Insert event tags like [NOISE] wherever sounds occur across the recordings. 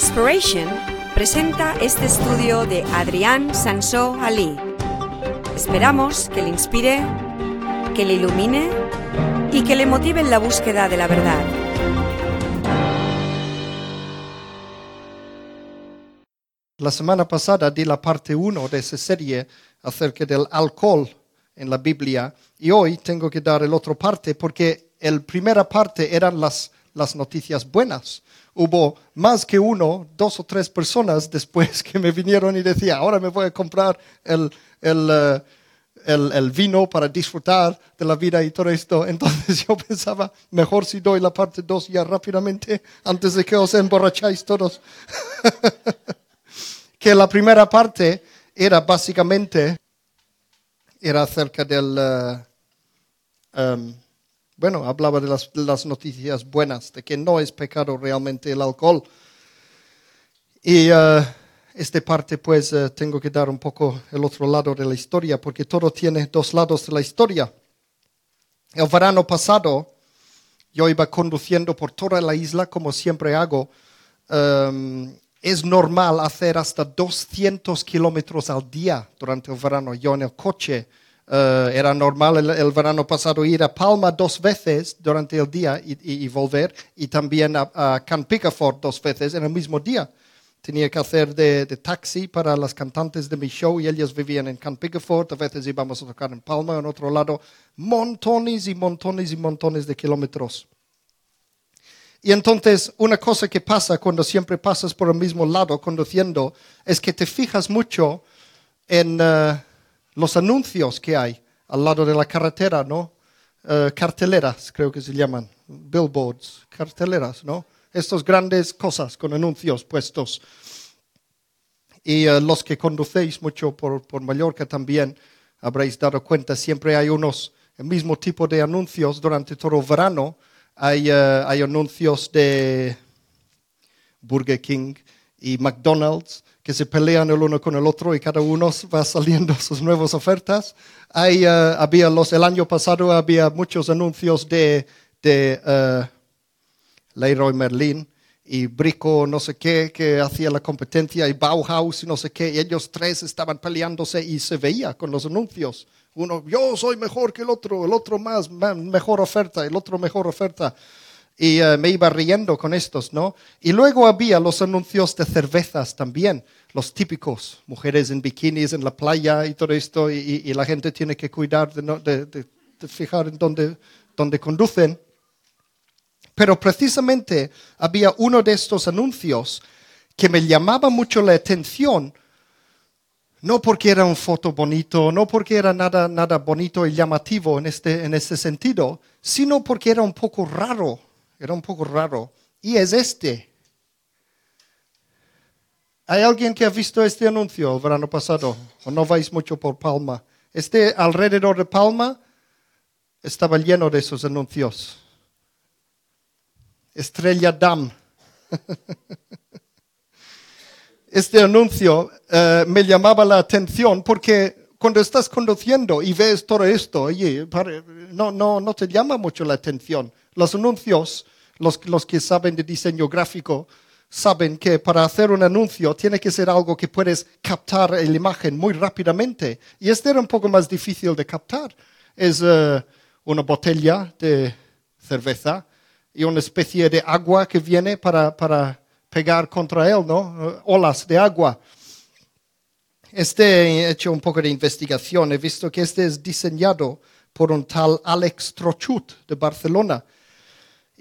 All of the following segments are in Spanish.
Inspiration presenta este estudio de Adrián Sansó Ali. Esperamos que le inspire, que le ilumine y que le motive en la búsqueda de la verdad. La semana pasada di la parte 1 de esa serie acerca del alcohol en la Biblia y hoy tengo que dar el otro parte porque la primera parte eran las, las noticias buenas. Hubo más que uno, dos o tres personas después que me vinieron y decían, ahora me voy a comprar el, el, eh, el, el vino para disfrutar de la vida y todo esto. Entonces [LAUGHS] yo pensaba, mejor si doy la parte 2 ya rápidamente antes de que os emborracháis todos. [LAUGHS] que la primera parte era básicamente era acerca del eh, em, bueno hablaba de las, las, noticias buenas de que no es pecado realmente el alcohol. Y uh, esta parte pues uh, tengo que dar un poco el otro lado de la historia porque todo tiene dos lados de la historia. El verano pasado yo iba conduciendo por toda la isla como siempre hago. Um, es normal hacer hasta 200 kilómetros al día durante el verano. Yo en el coche uh, era normal el, verano pasado ir a Palma dos veces durante el día y, volver, y también a, a Can Picafort dos veces en el mismo día. Tenía que hacer de, taxi para las cantantes de mi show y ellas vivían en Can Picafort. A veces íbamos a tocar en Palma, en otro lado. Montones y montones y montones de kilómetros. Y entonces una cosa que pasa cuando siempre pasas por el mismo lado conduciendo es que te fijas mucho en uh, los anuncios que hay al lado de la carretera, ¿no? Uh, carteleras, creo que se llaman, billboards, carteleras, ¿no? Estas grandes cosas con anuncios puestos. Y uh, los que conducéis mucho por, por Mallorca también habréis dado cuenta, siempre hay unos, el mismo tipo de anuncios durante todo el verano hay, uh, hay anuncios de Burger King y McDonald's que se pelean el uno con el otro y cada uno va saliendo [LAUGHS] sus nuevas ofertas. Hay, uh, había los, el año pasado había muchos anuncios de, de uh, Leroy Merlin y Brico no sé qué que hacía la competencia y Bauhaus y no sé qué. Y ellos tres estaban peleándose y se veía con los anuncios. Uno, yo soy mejor que el otro, el otro más, mejor oferta, el otro mejor oferta. Y uh, me iba riendo con estos, ¿no? Y luego había los anuncios de cervezas también, los típicos, mujeres en bikinis en la playa y todo esto, y, la gente tiene que cuidar de, no, de, fijar en dónde, dónde conducen. Pero precisamente había uno de estos anuncios que me llamaba mucho la atención no porque era un foto bonito, no porque era nada, nada bonito y llamativo en este, en este sentido, sino porque era un poco raro, era un poco raro. Y es este. ¿Hay alguien que ha visto este anuncio el verano pasado? ¿O no vais mucho por Palma? Este alrededor de Palma estaba lleno de esos anuncios. Estrella Dam. [LAUGHS] este anuncio uh, me llamaba la atención porque cuando estás conduciendo y ves todo esto, oye, no, no, no te llama mucho la atención. Los anuncios, los, los que saben de diseño gráfico, saben que para hacer un anuncio tiene que ser algo que puedes captar la imagen muy rápidamente. Y este era un poco más difícil de captar. Es uh, una botella de cerveza y una especie de agua que viene para, para pegar contra él, ¿no? Olas de agua. Este he hecho un poco de investigación. He visto que este es diseñado por un tal Alex Trochut de Barcelona.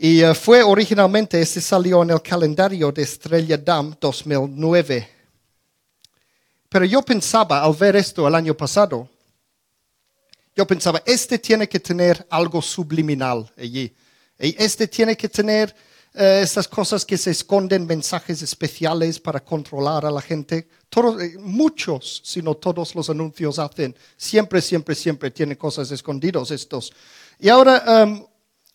Y uh, fue originalmente, este salió en el calendario de Estrella Damm 2009. Pero yo pensaba, al ver esto el año pasado, yo pensaba, este tiene que tener algo subliminal allí. Y este tiene que tener eh, estas cosas que se esconden, mensajes especiales para controlar a la gente. Todos, eh, muchos, si no todos los anuncios hacen, siempre, siempre, siempre tienen cosas escondidas estos. Y ahora um,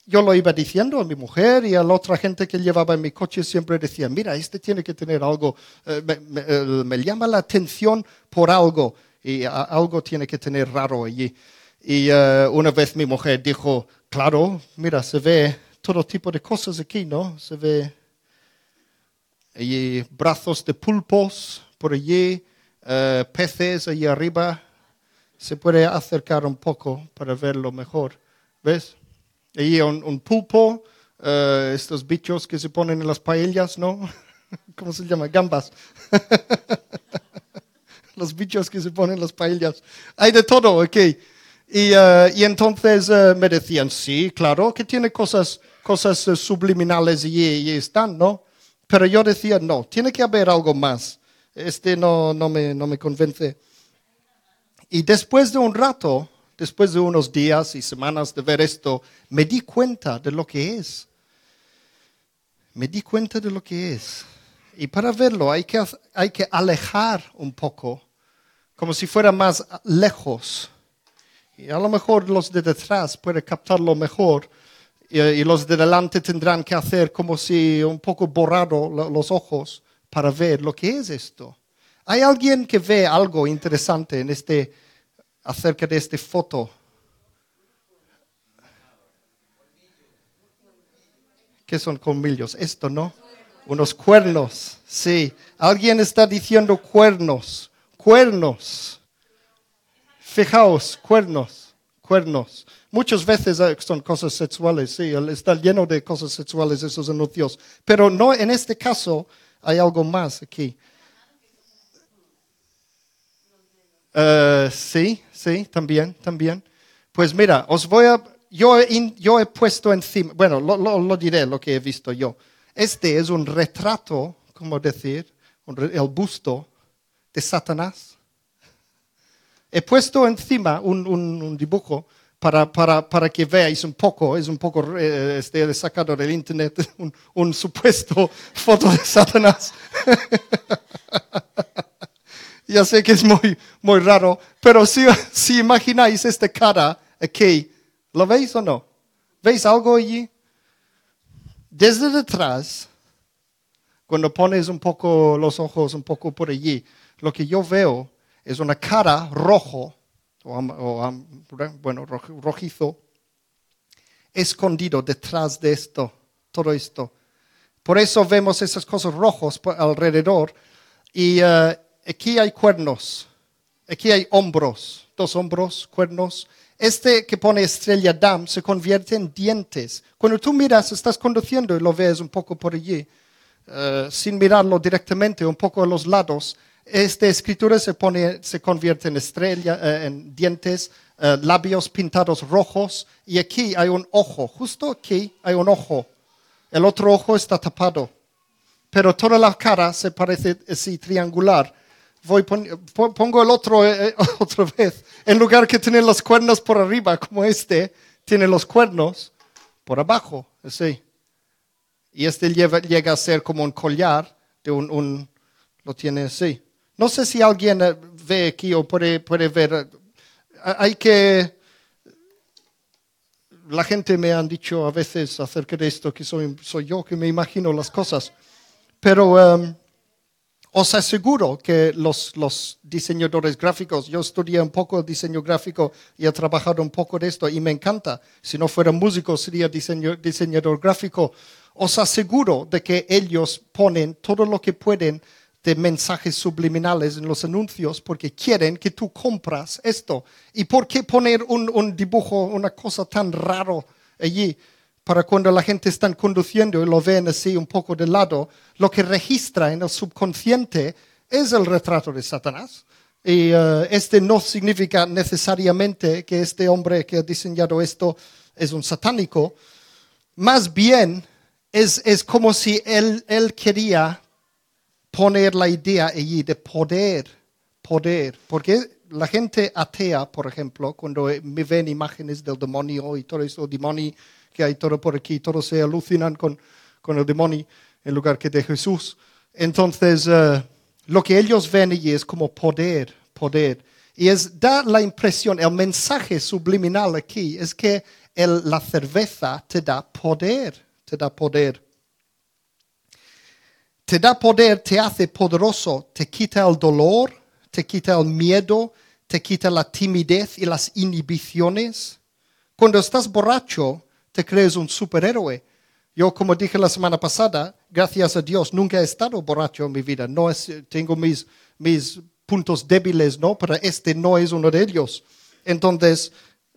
yo lo iba diciendo a mi mujer y a la otra gente que llevaba en mi coche siempre decía, mira, este tiene que tener algo, eh, me, eh, llama la atención por algo y algo tiene que tener raro allí. Y uh, una vez mi mujer dijo, claro, mira, se ve todo tipo de cosas aquí, ¿no? Se ve brazos de pulpos por allí, eh, peces allí arriba. Se puede acercar un poco para verlo mejor. ¿Ves? Allí un, un pulpo, eh, estos bichos que se ponen en las paellas, ¿no? [LAUGHS] ¿Cómo se llama? Gambas. [LAUGHS] los bichos que se ponen en las paellas. Hay de todo, ok. Y, eh, y entonces eh, me decían, sí, claro, que tiene cosas, cosas subliminales y, y están, ¿no? Pero yo decía, no, tiene que haber algo más. Este no, no, me, no me convence. Y después de un rato, después de unos días y semanas de ver esto, me di cuenta de lo que es. Me di cuenta de lo que es. Y para verlo hay que, hay que alejar un poco, como si fuera más lejos. Y a lo mejor los de detrás pueden captarlo mejor y, y los de delante tendrán que hacer como si un poco borrado lo- los ojos para ver lo que es esto. ¿Hay alguien que ve algo interesante en este, acerca de esta foto? ¿Qué son colmillos? Esto, ¿no? Unos cuernos, sí. Alguien está diciendo cuernos, cuernos. Fijaos, cuernos, cuernos. Muchas veces eh, son cosas sexuales, sí, está lleno de cosas sexuales esos anuncios. Pero no, en este caso hay algo más aquí. Eh, sí, sí, también, también. Pues mira, os voy a, yo yo he puesto encima, bueno, lo, lo- lo diré lo que he visto yo. Este es un retrato, como decir, el busto de Satanás. He puesto encima un, un- un dibujo para, para, para que veáis un poco, es un poco eh, este, sacado del internet, [LAUGHS] un, un supuesto foto de Satanás. [LAUGHS] ya sé que es muy, muy raro, pero si, si imagináis esta cara aquí, ¿lo veis o no? ¿Veis algo allí? Desde detrás, cuando pones un poco los ojos un poco por allí, lo que yo veo es una cara rojo, o, bueno, roj- rojizo, escondido detrás de esto, todo esto. Por eso vemos esas cosas rojos por alrededor. Y eh, aquí hay cuernos, aquí hay hombros, dos hombros, cuernos. Este que pone estrella Dam se convierte en dientes. Cuando tú miras, estás conduciendo y lo ves un poco por allí, eh, sin mirarlo directamente, un poco a los lados, esta escritura se, pone, se convierte en estrella, eh, en dientes, eh, labios pintados rojos, y aquí hay un ojo, justo aquí hay un ojo. El otro ojo está tapado, pero toda la cara se parece así triangular. Voy pon- pon- pongo el otro eh, eh, [LAUGHS] otra vez. En lugar que tener los cuernos por arriba, como este, tiene los cuernos por abajo, así. Y este lleva- llega a ser como un collar de un, un- lo tiene así. No sé si alguien eh, ve aquí o puede, puede ver. eh, Hay que la gente me han dicho a veces acerca de esto que soy, soy yo que me imagino las cosas. Pero em, os aseguro que los, los diseñadores gráficos, yo estudié un poco de diseño gráfico y he trabajado un poco de esto y me encanta. Si no fuera músico, sería diseño- diseñador gráfico. Os aseguro de que ellos ponen todo lo que pueden de mensajes subliminales en los anuncios porque quieren que tú compras esto. ¿Y por qué poner un, un dibujo, una cosa tan raro allí? Para cuando la gente está conduciendo y lo ven así un poco de lado, lo que registra en el subconsciente es el retrato de Satanás. Y eh, este no significa necesariamente que este hombre que ha diseñado esto es un satánico. Más bien es, es como si él, él quería poner la idea allí de poder, poder, porque la gente atea, por ejemplo, cuando me ven imágenes del demonio y todo eso, demonio que hay todo por aquí, todos se alucinan con, con el demonio en lugar que de Jesús. Entonces, eh, lo que ellos ven allí es como poder, poder. Y es dar la impresión, el mensaje subliminal aquí es que el- la cerveza te da poder, te da poder te da poder, te hace poderoso, te quita el dolor, te quita el miedo, te quita la timidez y las inhibiciones. Cuando estás borracho, te crees un superhéroe. Yo, como dije la semana pasada, gracias a Dios, nunca he estado borracho en mi vida. No tengo mis, mis puntos débiles, ¿no? Pero este no es uno de ellos. Entonces,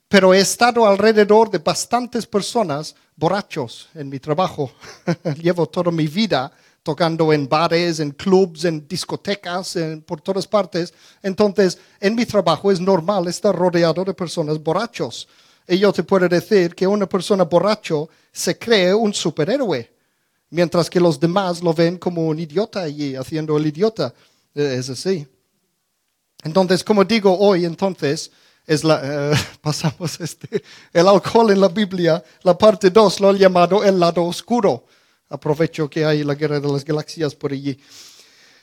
pero he estado alrededor de bastantes personas borrachos en mi trabajo. [LAUGHS] Llevo toda mi vida tocando en bares, en clubs, en discotecas, en, por todas partes. Entonces, en mi trabajo es normal estar rodeado de personas borrachos. Y yo te puedo decir que una persona borracho se cree un superhéroe, mientras que los demás lo ven como un idiota y haciendo el idiota. Es así. Entonces, como digo hoy, entonces, eh, [LAUGHS] pasamos este, el alcohol en la Biblia, la parte 2 lo han llamado el lado oscuro. Aprovecho que hay la guerra de las galaxias por allí.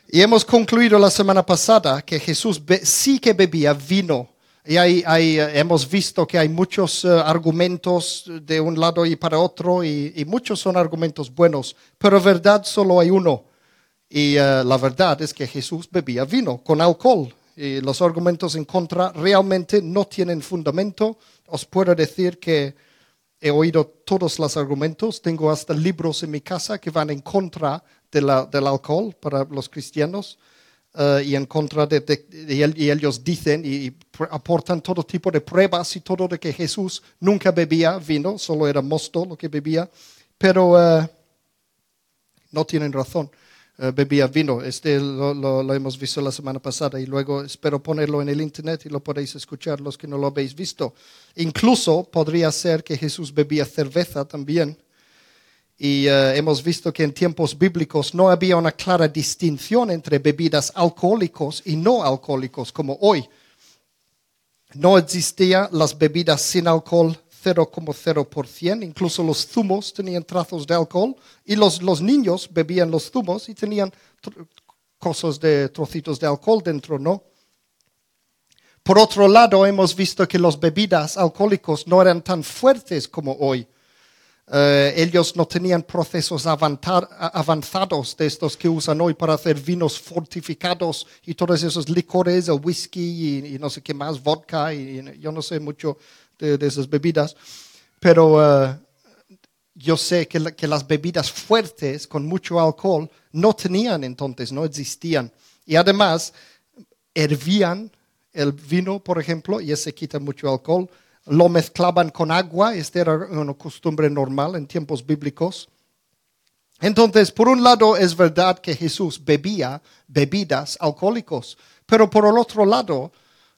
Y hemos concluido la semana pasada que Jesús sí que bebía vino. Y hay, eh, hemos visto que hay muchos eh, argumentos de un lado y para otro, y, muchos son argumentos buenos, pero verdad solo hay uno. Y eh, la verdad es que Jesús bebía vino con alcohol. Y los argumentos en contra realmente no tienen fundamento. Os puedo decir que he oído todos los argumentos, tengo hasta libros en mi casa que van en contra del alcohol para los cristianos eh, y en contra de, y, ellos dicen y, aportan todo tipo de pruebas y todo de que Jesús nunca bebía vino, solo era mosto lo que bebía, pero eh, no tienen razón. Eh, bebía vino. Este lo, hemos visto la semana pasada y luego espero ponerlo en el internet y lo podéis escuchar los que no lo habéis visto. Incluso podría ser que Jesús bebía cerveza también. Y eh, hemos visto que en tiempos bíblicos no había una clara distinción entre bebidas alcohólicos y no alcohólicos como hoy. No existían las bebidas sin alcohol 0,0%, incluso los zumos tenían trazos de alcohol y los, los niños bebían los zumos y tenían cosas de trocitos de alcohol dentro, ¿no? Por otro lado, hemos visto que las bebidas alcohólicos no eran tan fuertes como hoy. Eh, ellos no tenían procesos avanzados de estos que usan hoy para hacer vinos fortificados y todos esos licores, el whisky y, no sé qué más, vodka y, yo no sé mucho de, esas bebidas, pero eh, yo sé que, que, las bebidas fuertes con mucho alcohol no tenían entonces, no existían. Y además, hervían el vino, por ejemplo, y ese quita mucho alcohol, lo mezclaban con agua, esta era una costumbre normal en tiempos bíblicos. Entonces, por un lado es verdad que Jesús bebía bebidas alcohólicos, pero por el otro lado,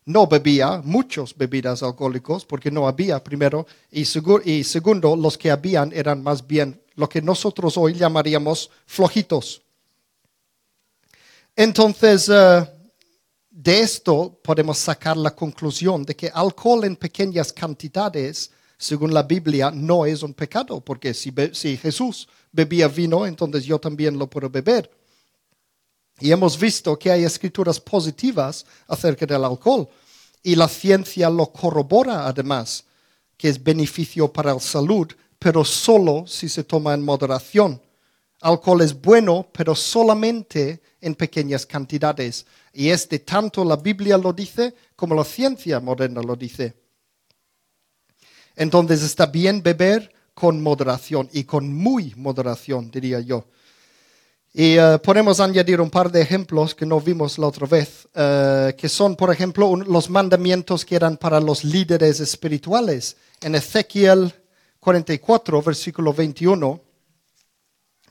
no bebía muchos bebidas alcohólicos porque no había primero y, segundo los que habían eran más bien lo que nosotros hoy llamaríamos flojitos. Entonces, eh, de esto podemos sacar la conclusión de que alcohol en pequeñas cantidades, según la Biblia, no es un pecado, porque si, Jesús bebía vino, entonces yo también lo puedo beber. Y hemos visto que hay escrituras positivas acerca del alcohol. Y la ciencia lo corrobora además, que es beneficio para la salud, pero solo si se toma en moderación. Alcohol es bueno, pero solamente en pequeñas cantidades. Y este tanto la Biblia lo dice como la ciencia moderna lo dice. Entonces está bien beber con moderación y con muy moderación, diría yo. Y eh, podemos añadir un par de ejemplos que no vimos la otra vez, eh, que son, por ejemplo, los mandamientos que eran para los líderes espirituales. En Ezequiel 44, versículo 21,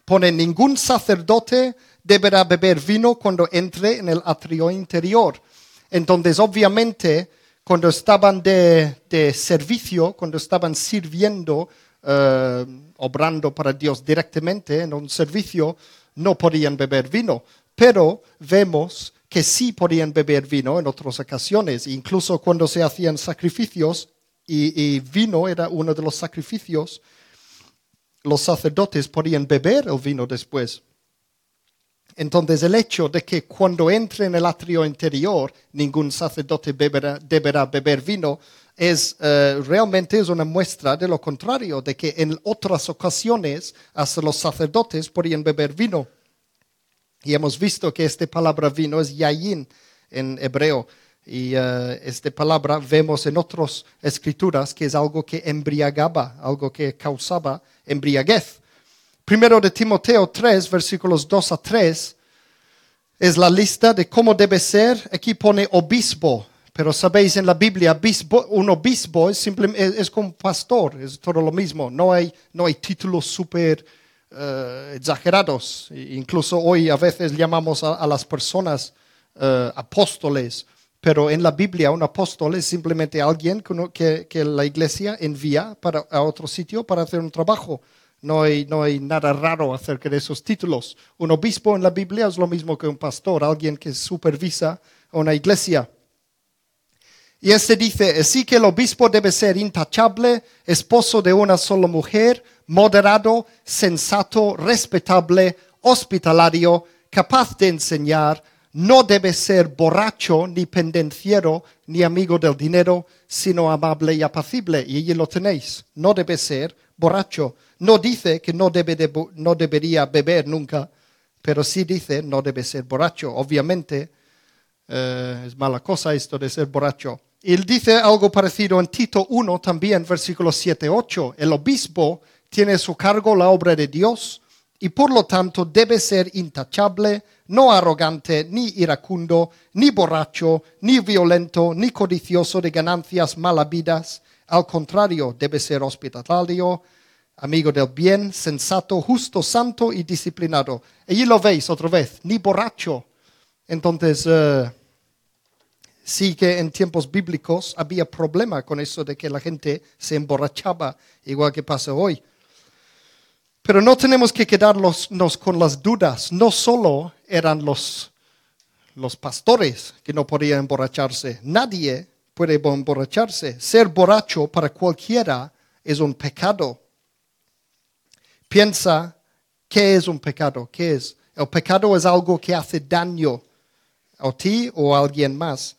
pone, ningún sacerdote deberá beber vino cuando entre en el atrio interior. Entonces, obviamente, cuando estaban de, servicio, cuando estaban sirviendo, eh, obrando para Dios directamente en un servicio, no podían beber vino, pero vemos que sí podían beber vino en otras ocasiones, incluso cuando se hacían sacrificios y, vino era uno de los sacrificios, los sacerdotes podían beber el vino después. Entonces el hecho de que cuando entre en el atrio interior ningún sacerdote deberá beber vino es eh, realmente es una muestra de lo contrario, de que en otras ocasiones hasta los sacerdotes podían beber vino. Y hemos visto que esta palabra vino es yayin en hebreo. Y uh, esta palabra vemos en otras escrituras que es algo que embriagaba, algo que causaba embriaguez. Primero de Timoteo 3, versículos 2 a 3, es la lista de cómo debe ser. Aquí pone obispo, pero sabéis en la Biblia, un obispo es, simplemente, es, como pastor, es todo lo mismo. No hay, no hay títulos súper eh, exagerados. Incluso hoy a veces llamamos a, las personas eh, apóstoles, pero en la Biblia un apóstol es simplemente alguien que, que, la iglesia envía para, a otro sitio para hacer un trabajo. No hay, no hay nada raro acerca de esos títulos. Un obispo en la Biblia es lo mismo que un pastor, alguien que supervisa una iglesia. Y este dice, así que el obispo debe ser intachable, esposo de una sola mujer, moderado, sensato, respetable, hospitalario, capaz de enseñar, no debe ser borracho, ni pendenciero, ni amigo del dinero, sino amable y apacible. Y allí lo tenéis. No debe ser borracho. No dice que no, debe no debería beber nunca, pero sí dice no debe ser borracho. Obviamente eh, es mala cosa esto de ser borracho. Él dice algo parecido en Tito 1 también, versículos 7, 8. El obispo tiene a su cargo la obra de Dios y por lo tanto debe ser intachable, no arrogante, ni iracundo, ni borracho, ni violento, ni codicioso de ganancias malavidas. Al contrario, debe ser hospitalario, amigo del bien, sensato, justo, santo y disciplinado. Allí lo veis otra vez, ni borracho. Entonces, eh, sí que en tiempos bíblicos había problema con eso de que la gente se emborrachaba, igual que pasa hoy. Pero no tenemos que quedarnos con las dudas. No solo eran los, los pastores que no podían emborracharse. Nadie puede emborracharse. Ser borracho para cualquiera es un pecado. Piensa, ¿qué es un pecado? ¿Qué es? El pecado es algo que hace daño a ti o a alguien más.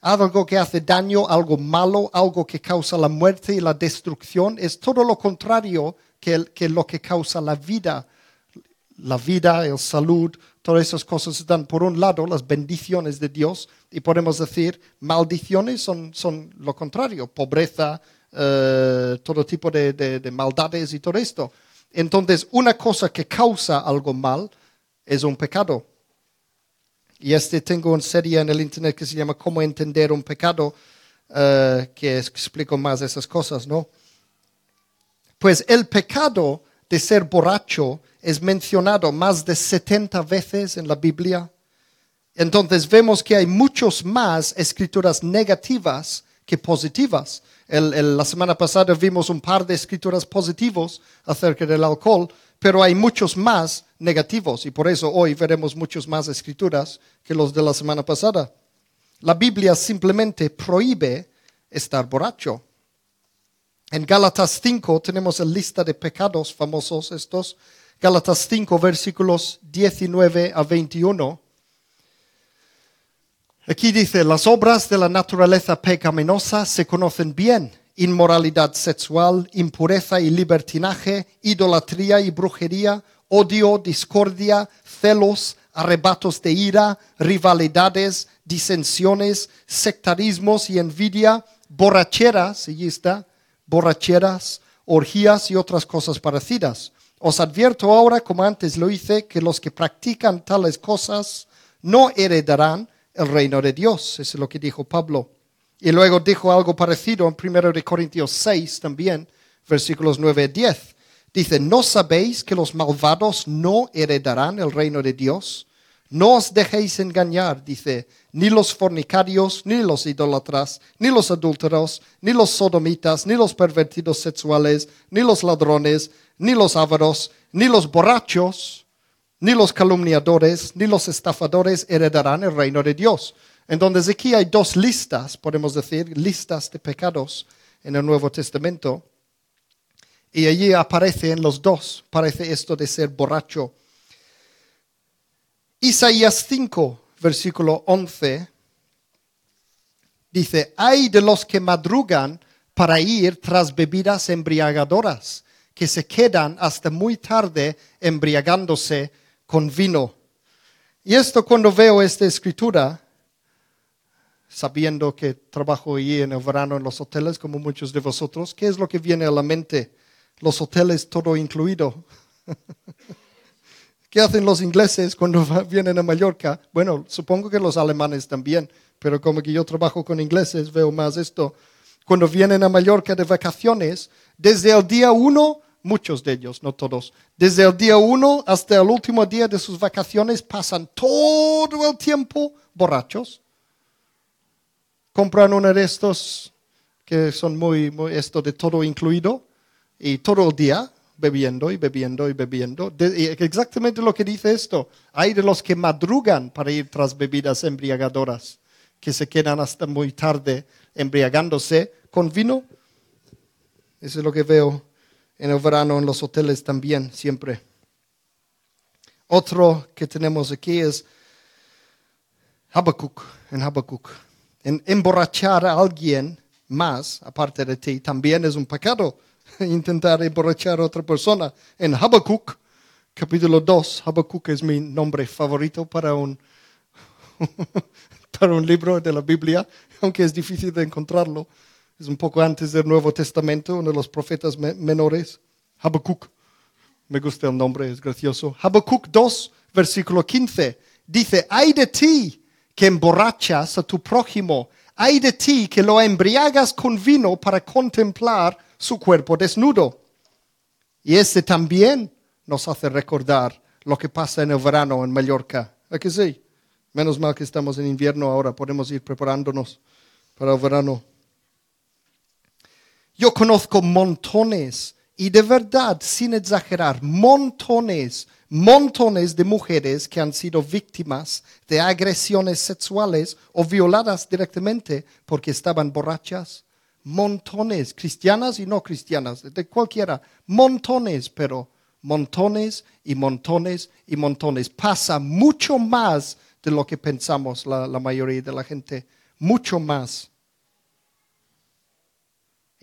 Algo que hace daño, algo malo, algo que causa la muerte y la destrucción. Es todo lo contrario que, lo que causa la vida. La vida, el salud, todas esas cosas están, por un lado, las bendiciones de Dios, y podemos decir, maldiciones son, son lo contrario, pobreza, eh, todo tipo de, de, maldades y todo esto. Entonces, una cosa que causa algo mal es un pecado. Y este tengo una serie en el internet que se llama Cómo entender un pecado, eh, que explico más esas cosas, ¿no? Pues el pecado de ser borracho es mencionado más de 70 veces en la Biblia. Entonces vemos que hay muchos más escrituras negativas que positivas. La semana pasada vimos un par de escrituras positivos acerca del alcohol, pero hay muchos más negativos y por eso hoy veremos muchos más escrituras que los de la semana pasada. La Biblia simplemente prohíbe estar borracho. En Gálatas 5 tenemos la lista de pecados famosos estos. Gálatas 5 versículos 19 a 21. Aquí dice, las obras de la naturaleza pecaminosa se conocen bien. Inmoralidad sexual, impureza y libertinaje, idolatría y brujería, odio, discordia, celos, arrebatos de ira, rivalidades, disensiones, sectarismos y envidia, borracheras, y está, borracheras, orgías y otras cosas parecidas. Os advierto ahora, como antes lo hice, que los que practican tales cosas no heredarán el reino de Dios. Es lo que dijo Pablo. Y luego dijo algo parecido en 1 Corintios 6 también, versículos 9 y 10. Dice, ¿no sabéis que los malvados no heredarán el reino de Dios? No os dejéis engañar, dice, ni los fornicarios, ni los idólatras, ni los adúlteros, ni los sodomitas, ni los pervertidos sexuales, ni los ladrones, ni los ávaros, ni los borrachos, ni los calumniadores, ni los estafadores heredarán el reino de Dios. Entonces aquí hay dos listas, podemos decir, listas de pecados en el Nuevo Testamento. Y allí aparecen los dos, parece esto de ser borracho Isaías 5, versículo 11, dice, hay de los que madrugan para ir tras bebidas embriagadoras, que se quedan hasta muy tarde embriagándose con vino. Y esto cuando veo esta escritura, sabiendo que trabajo allí en el verano en los hoteles, como muchos de vosotros, ¿qué es lo que viene a la mente? Los hoteles todo incluido. [LAUGHS] ¿Qué hacen los ingleses cuando [LAUGHS] vienen a Mallorca? Bueno, supongo que los alemanes también, pero como que yo trabajo con ingleses, veo más esto. Cuando vienen a Mallorca de vacaciones, desde el día uno, muchos de ellos, no todos, desde el día uno hasta el último día de sus vacaciones pasan todo el tiempo borrachos. Compran uno de estos que son muy, muy esto de todo incluido y todo el día bebiendo y bebiendo y bebiendo. exactamente lo que dice esto. Hay de los que madrugan para ir tras bebidas embriagadoras, que se quedan hasta muy tarde embriagándose con vino. Eso es lo que veo en el verano en los hoteles también, siempre. Otro que tenemos aquí es Habacuc, en Habacuc. En emborrachar a alguien más, aparte de ti, también es un pecado [LAUGHS] intentar emborrachar a otra persona. En Habacuc, capítulo 2, Habacuc es mi nombre favorito para un, [LAUGHS] para un libro de la Biblia, aunque es difícil de encontrarlo. Es un poco antes del Nuevo Testamento, uno de los profetas menores. Habacuc. Me gusta el nombre, es gracioso. Habacuc 2, versículo 15. Dice, hay de ti que emborrachas a tu prójimo. Hay de ti que lo embriagas con vino para contemplar su cuerpo desnudo. Y este también nos hace recordar lo que pasa en el verano en Mallorca. ¿A que sí? Menos mal que estamos en invierno ahora, podemos ir preparándonos para el verano. Yo conozco montones, y de verdad, sin exagerar, montones, montones de mujeres que han sido víctimas de agresiones sexuales o violadas directamente porque estaban borrachas montones, cristianas y no cristianas, de cualquiera, montones, pero montones y montones y montones. Pasa mucho más de lo que pensamos la, mayoría de la gente, mucho más.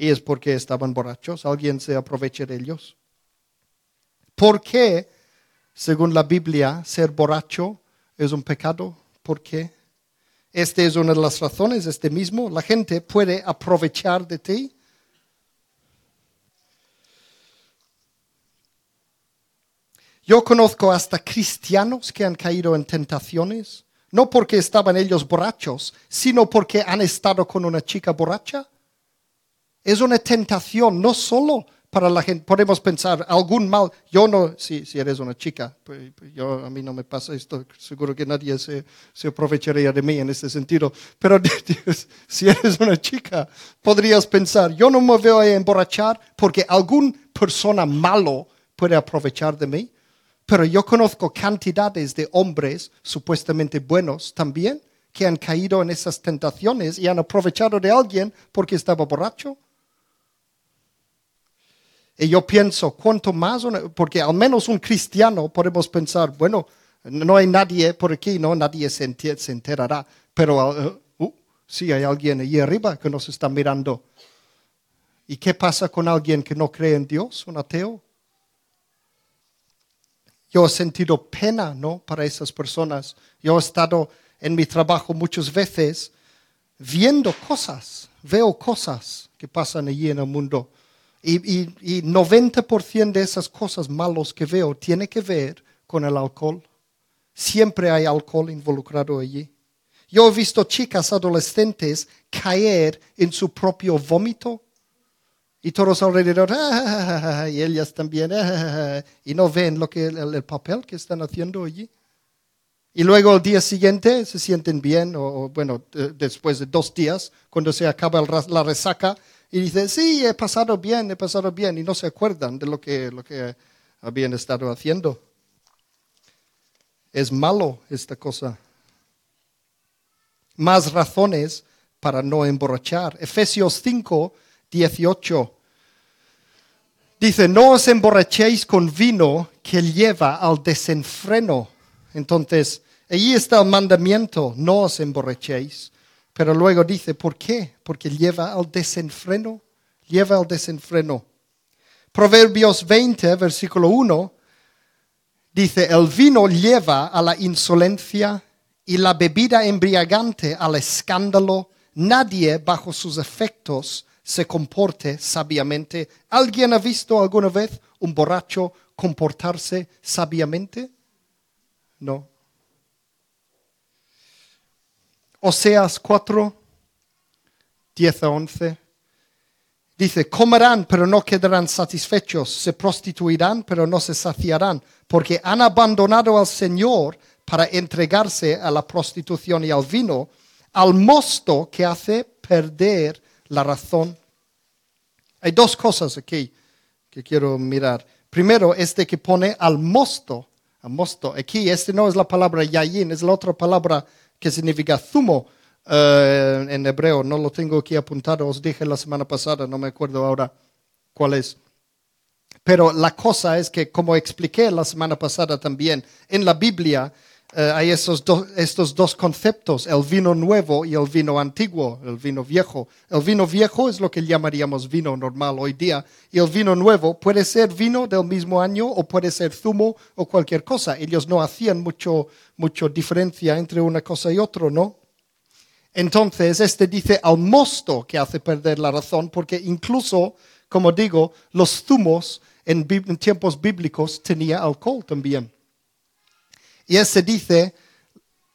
Y es porque estaban borrachos, alguien se aprovecha de ellos. ¿Por qué, según la Biblia, ser borracho es un pecado? ¿Por qué? Esta es una de las razones, este mismo, la gente puede aprovechar de ti. Yo conozco hasta cristianos que han caído en tentaciones, no porque estaban ellos borrachos, sino porque han estado con una chica borracha. Es una tentación, no solo para la gente. Podemos pensar, algún mal, yo no, si, si eres una chica, pues, pues, yo, a mí no me pasa esto, seguro que nadie se, se aprovecharía de mí en este sentido, pero [LAUGHS] si eres una chica, podrías pensar, yo no me voy a emborrachar porque algún persona malo puede aprovechar de mí, pero yo conozco cantidades de hombres supuestamente buenos también que han caído en esas tentaciones y han aprovechado de alguien porque estaba borracho y yo pienso, cuanto más, porque al menos un cristiano podemos pensar, bueno, no hay nadie por aquí, no, nadie se, enterará, pero uh, uh, sí hay alguien allí arriba que nos está mirando. ¿Y qué pasa con alguien que no cree en Dios, un ateo? Yo he sentido pena, ¿no? Para esas personas. Yo he estado en mi trabajo muchas veces viendo cosas, veo cosas que pasan allí en el mundo y, y, 90% de esas cosas malas que veo tiene que ver con el alcohol. Siempre hay alcohol involucrado allí. Yo he visto chicas adolescentes caer en su propio vómito y todos alrededor, ah, y ellas también, ah, y no ven lo que el, papel que están haciendo allí. Y luego el día siguiente se sienten bien, o, bueno, después de dos días, cuando se acaba la resaca, y dice, sí, he pasado bien, he pasado bien, y no se acuerdan de lo que, lo que habían estado haciendo. Es malo esta cosa. Más razones para no emborrachar. Efesios 5, 18. Dice, no os emborrachéis con vino que lleva al desenfreno. Entonces, allí está el mandamiento, no os emborrachéis pero luego dice, ¿por qué? Porque lleva al desenfreno, lleva al desenfreno. Proverbios 20, versículo 1, dice, el vino lleva a la insolencia y la bebida embriagante al escándalo. Nadie bajo sus efectos se comporte sabiamente. ¿Alguien ha visto alguna vez un borracho comportarse sabiamente? No. Oseas 4, 10 a 11. Dice, comerán, pero no quedarán satisfechos, se prostituirán, pero no se saciarán, porque han abandonado al Señor para entregarse a la prostitución y al vino, al mosto que hace perder la razón. Hay dos cosas aquí que quiero mirar. Primero, este que pone al mosto. Al mosto. Aquí, este no es la palabra yayin, es la otra palabra que significa zumo eh, en hebreo. No lo tengo aquí apuntado, os dije la semana pasada, no me acuerdo ahora cuál es. Pero la cosa es que, como expliqué la semana pasada también, en la Biblia eh, hay estos, dos conceptos, el vino nuevo y el vino antiguo, el vino viejo. El vino viejo es lo que llamaríamos vino normal hoy día y el vino nuevo puede ser vino del mismo año o puede ser zumo o cualquier cosa. Ellos no hacían mucho, mucho diferencia entre una cosa y otra, ¿no? Entonces, este dice al mosto que hace perder la razón, porque incluso, como digo, los zumos en, en tiempos bíblicos tenía alcohol también. Y ese dice,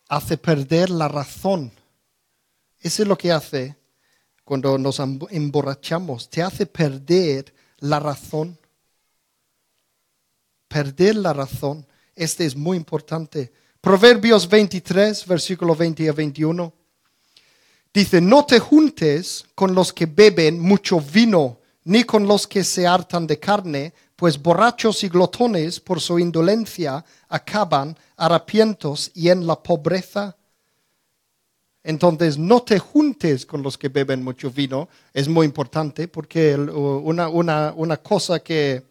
hace perder la razón. Eso es lo que hace cuando nos emborrachamos. Te hace perder la razón. Perder la razón. Este es muy importante. Proverbios 23, versículo 20 a 21. Dice, no te juntes con los que beben mucho vino, ni con los que se hartan de carne, pues borrachos y glotones por su indolencia acaban harapientos y en la pobreza. Entonces, no te juntes con los que beben mucho vino, es muy importante, porque una, una, cosa que,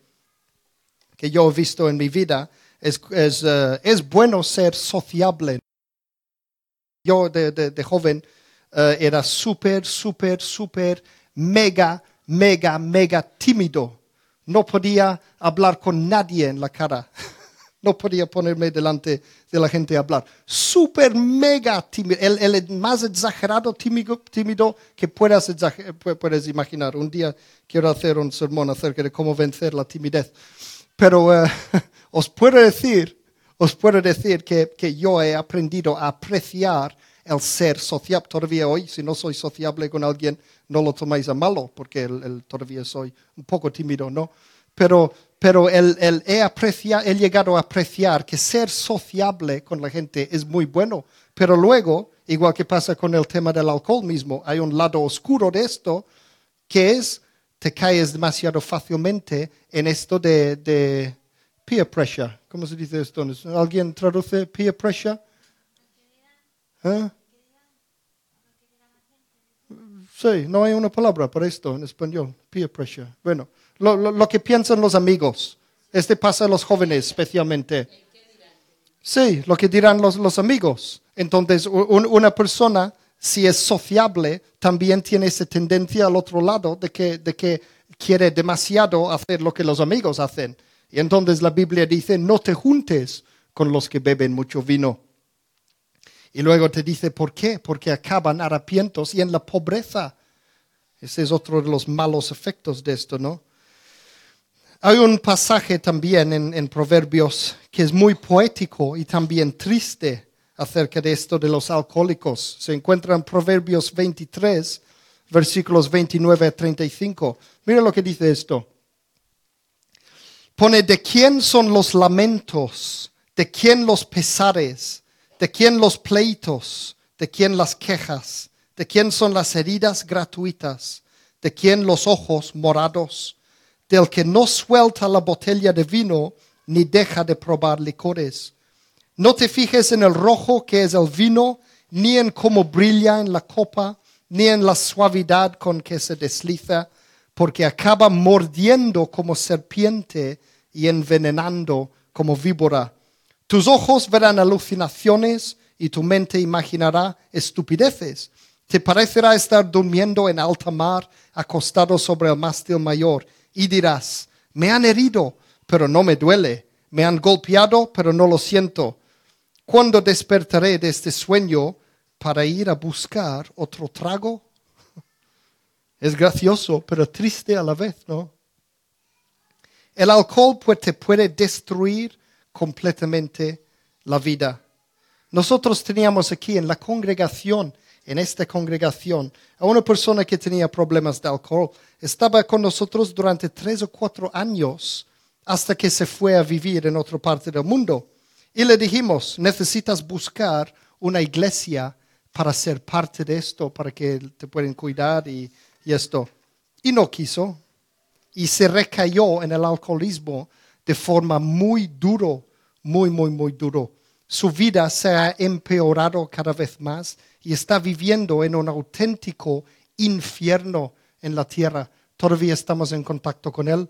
que, yo he visto en mi vida es, es, eh, es bueno ser sociable. Yo de, de, joven uh, era súper, súper, súper, mega, mega, mega tímido. No podía hablar con nadie en la cara. [LAUGHS] no podía ponerme delante de la gente a hablar. Súper mega tímido, el, más exagerado tímido, tímido que puedas, puedes imaginar. Un día quiero hacer un sermón acerca de cómo vencer la timidez. Pero eh, [LAUGHS] os puedo decir, os puedo decir que, que yo he aprendido a apreciar el ser sociable. Todavía hoy, si no soy sociable con alguien, no lo tomáis a malo, porque el, todavía soy un poco tímido, ¿no? Pero pero él, he, he llegado a apreciar que ser sociable con la gente es muy bueno, pero luego, igual que pasa con el tema del alcohol mismo, hay un lado oscuro de esto, que es, te caes demasiado fácilmente en esto de, de peer pressure. ¿Cómo se dice esto? ¿Alguien traduce peer pressure? ¿Eh? Sí, no hay una palabra para esto en español, peer pressure. Bueno, lo, que piensan los amigos. Este pasa a los jóvenes especialmente. Sí, lo que dirán los, amigos. Entonces, una persona, si es sociable, también tiene esa tendencia al otro lado de que, de que quiere demasiado hacer lo que los amigos hacen. Y entonces la Biblia dice, no te juntes con los que beben mucho vino. Y luego te dice, ¿por qué? Porque acaban harapientos y en la pobreza. Ese es otro de los malos efectos de esto, ¿no? Hay un pasaje también en, Proverbios que es muy poético y también triste acerca de esto de los alcohólicos. Se encuentra en Proverbios 23, versículos 29 a 35. Mira lo que dice esto. Pone, ¿de quién son los lamentos? ¿De quién los pesares? ¿De quién los pleitos? ¿De quién las quejas? ¿De quién son las heridas gratuitas? ¿De quién los ojos morados? del que no suelta la botella de vino ni deja de probar licores. No te fijes en el rojo que es el vino, ni en cómo brilla en la copa, ni en la suavidad con que se desliza, porque acaba mordiendo como serpiente y envenenando como víbora. Tus ojos verán alucinaciones y tu mente imaginará estupideces. Te parecerá estar durmiendo en alta mar, acostado sobre el mástil mayor y dirás, me han herido, pero no me duele, me han golpeado, pero no lo siento. ¿Cuándo despertaré de este sueño para ir a buscar otro trago? [LAUGHS] Es gracioso, pero triste a la vez, ¿no? El alcohol pues, te puede destruir completamente la vida. Nosotros teníamos aquí en la congregación, en esta congregación, a una persona que tenía problemas de alcohol. Estaba con nosotros durante tres o cuatro años hasta que se fue a vivir en otra parte del mundo. Y le dijimos, necesitas buscar una iglesia para ser parte de esto, para que te puedan cuidar y, y esto. Y no quiso. Y se recayó en el alcoholismo de forma muy duro, muy, muy, muy duro. Su vida se ha empeorado cada vez más y está viviendo en un auténtico infierno en la tierra. Todavía estamos en contacto con él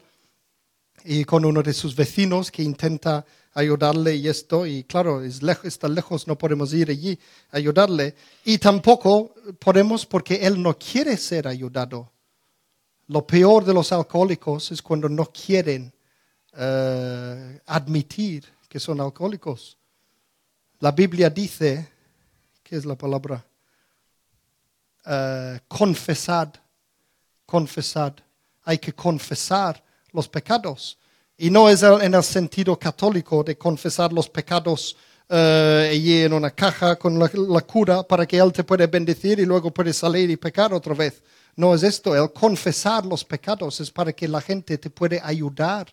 y con uno de sus vecinos que intenta ayudarle y esto, y claro, está lejos, no podemos ir allí a ayudarle, y tampoco podemos porque él no quiere ser ayudado. Lo peor de los alcohólicos es cuando no quieren eh, admitir que son alcohólicos. La Biblia dice, ¿qué es la palabra? Uh, confesad, confesad. Hay que confesar los pecados. Y no es en el sentido católico de confesar los pecados allí en una caja con la, cura para que Él te pueda bendecir y luego puedes salir y pecar otra vez. No es esto. El confesar los pecados es para que la gente te pueda ayudar.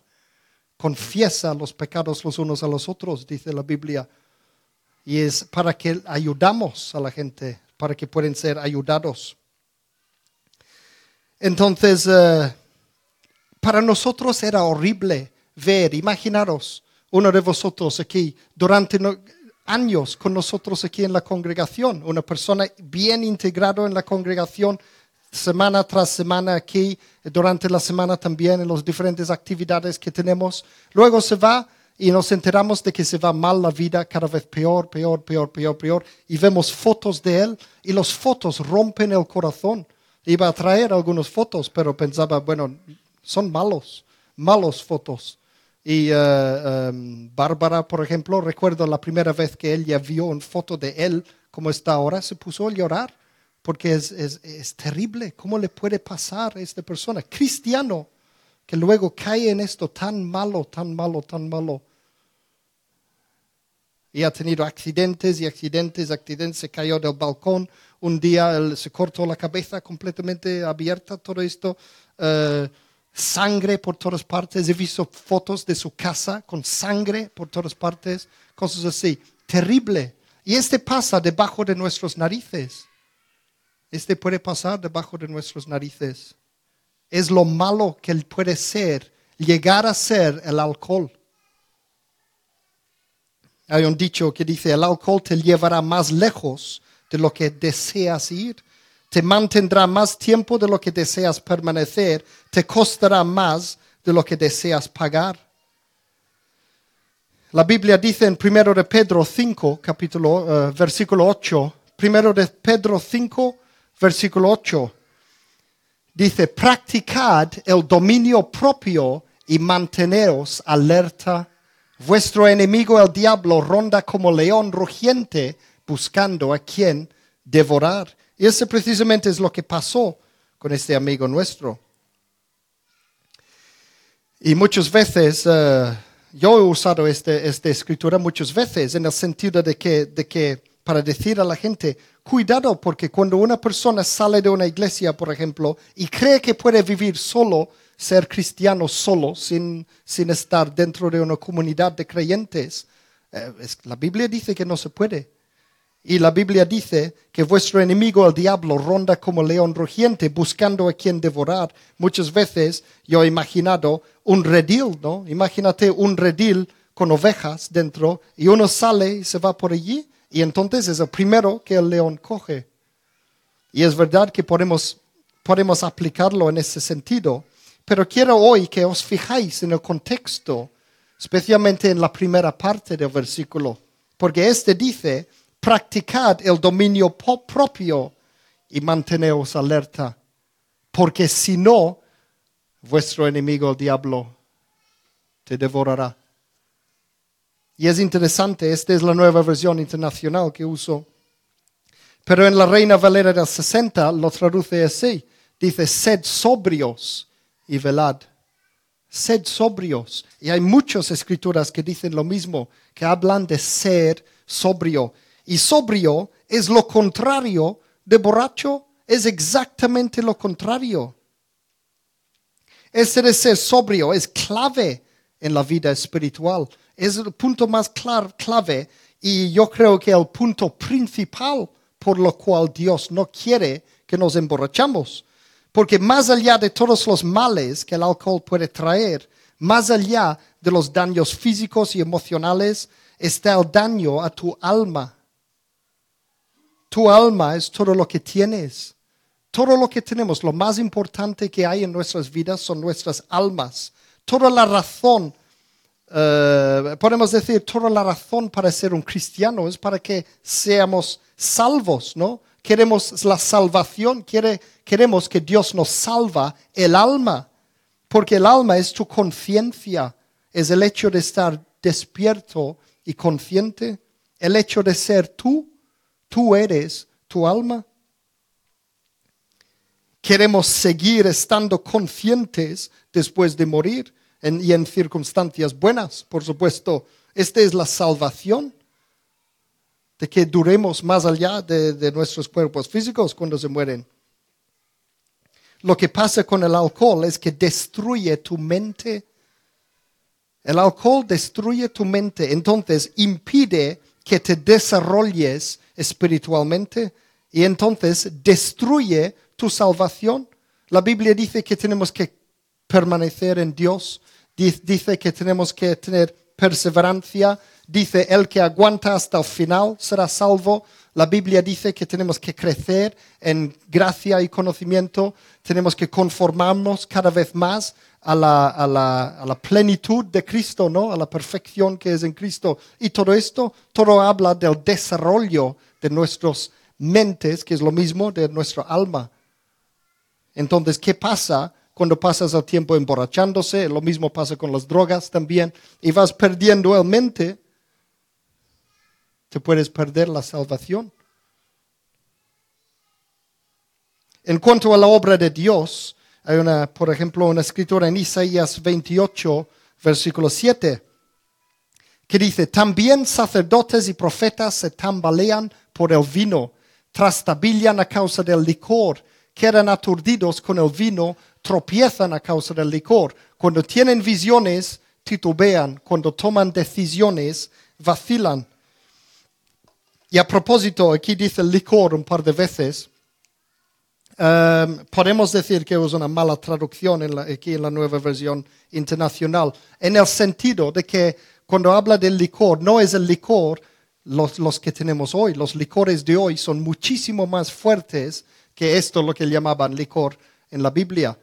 Confiesa los pecados los unos a los otros, dice la Biblia. Y es para que ayudamos a la gente, para que puedan ser ayudados. Entonces, uh, para nosotros era horrible ver, imaginaros, uno de vosotros aquí, durante años con nosotros aquí en la congregación, una persona bien integrado en la congregación, semana tras semana aquí, durante la semana también en las diferentes actividades que tenemos. Luego se va y nos enteramos de que se va mal la vida, cada vez peor, peor, peor, peor, peor, y vemos fotos de él y las fotos rompen el corazón. Iba a traer algunas fotos, pero pensaba, bueno, son malos, malos fotos. Y uh, Bárbara, por ejemplo, recuerdo la primera vez que ella vio una foto de él como está ahora, se puso a llorar porque es, es, es terrible. ¿Cómo le puede pasar a esta persona? Cristiano, que luego cae en esto tan malo, tan malo, tan malo. Y ha tenido accidentes y accidentes, accidentes, se cayó del balcón. Un día se cortó la cabeza completamente abierta, todo esto. Uh, sangre por todas partes. He visto fotos de su casa con sangre por todas partes, cosas así. Terrible. Y este pasa debajo de nuestras narices. Este puede pasar debajo de nuestras narices. Es lo malo que puede ser, llegar a ser el alcohol. Hay un dicho que dice, el alcohol te llevará más lejos de lo que deseas ir te mantendrá más tiempo de lo que deseas permanecer, te costará más de lo que deseas pagar. La Biblia dice en 1 de Pedro 5, capítulo, uh, versículo 8, 1 de Pedro 5, versículo 8, dice, practicad el dominio propio y manteneos alerta. Vuestro enemigo el diablo ronda como león rugiente buscando a quien devorar. Y eso precisamente es lo que pasó con este amigo nuestro. Y muchas veces, uh, yo he usado este, esta escritura muchas veces en el sentido de que para decir a la gente, cuidado porque cuando una persona sale de una iglesia, por ejemplo, y cree que puede vivir solo, ser cristiano solo, sin, sin estar dentro de una comunidad de creyentes, eh, la Biblia dice que no se puede. Y la Biblia dice que vuestro enemigo, el diablo, ronda como león rugiente buscando a quien devorar. Muchas veces yo he imaginado un redil, ¿no? Imagínate un redil con ovejas dentro y uno sale y se va por allí y entonces es el primero que el león coge. Y es verdad que podemos, podemos aplicarlo en ese sentido, pero quiero hoy que os fijáis en el contexto, especialmente en la primera parte del versículo, porque este dice, practicad el dominio propio y manteneos alerta, porque si no, vuestro enemigo el diablo te devorará. Y es interesante, esta es la nueva versión internacional que uso. Pero en la Reina Valera del 60 lo traduce así. Dice, sed sobrios y velad. sed sobrios. Y hay muchas escrituras que dicen lo mismo, que hablan de ser sobrio. Y sobrio es lo contrario de borracho, es exactamente lo contrario. Ese de ser sobrio es clave en la vida espiritual. Es el punto más clave y yo creo que el punto principal por lo cual Dios no quiere que nos emborrachamos. Porque más allá de todos los males que el alcohol puede traer, más allá de los daños físicos y emocionales, está el daño a tu alma. Tu alma es todo lo que tienes. Todo lo que tenemos, lo más importante que hay en nuestras vidas son nuestras almas. Toda la razón, eh, podemos decir, toda la razón para ser un cristiano es para que seamos salvos, ¿no? Queremos la salvación, queremos que Dios nos salva el alma, porque el alma es tu conciencia, es el hecho de estar despierto y consciente, el hecho de ser tú, tú eres tu alma. Queremos seguir estando conscientes después de morir y en circunstancias buenas, por supuesto. Esta es la salvación de que duremos más allá de, nuestros cuerpos físicos cuando se mueren. Lo que pasa con el alcohol es que destruye tu mente. El alcohol destruye tu mente, entonces impide que te desarrolles espiritualmente y entonces destruye tu salvación. La Biblia dice que tenemos que permanecer en Dios, dice que tenemos que tener perseverancia, dice, el que aguanta hasta el final será salvo. La Biblia dice que tenemos que crecer en gracia y conocimiento, tenemos que conformarnos cada vez más a la, plenitud de Cristo, ¿no? a la perfección que es en Cristo. Y todo esto, todo habla del desarrollo de nuestras mentes, que es lo mismo de nuestra alma. Entonces, ¿qué pasa cuando pasas el tiempo emborrachándose? Lo mismo pasa con las drogas también. Y vas perdiendo el mente te puedes perder la salvación. En cuanto a la obra de Dios, hay una, por ejemplo, una escritura en Isaías 28, versículo 7, que dice, también sacerdotes y profetas se tambalean por el vino, trastabillan a causa del licor, quedan aturdidos con el vino, tropiezan a causa del licor. Cuando tienen visiones, titubean, cuando toman decisiones, vacilan. Y a propósito, aquí dice licor un par de veces. Em, podemos decir que es una mala traducción aquí en la nueva versión internacional, en el sentido de que cuando habla del licor, no es el licor los, que tenemos hoy. Los licores de hoy son muchísimo más fuertes que esto, lo que llamaban licor en la Biblia.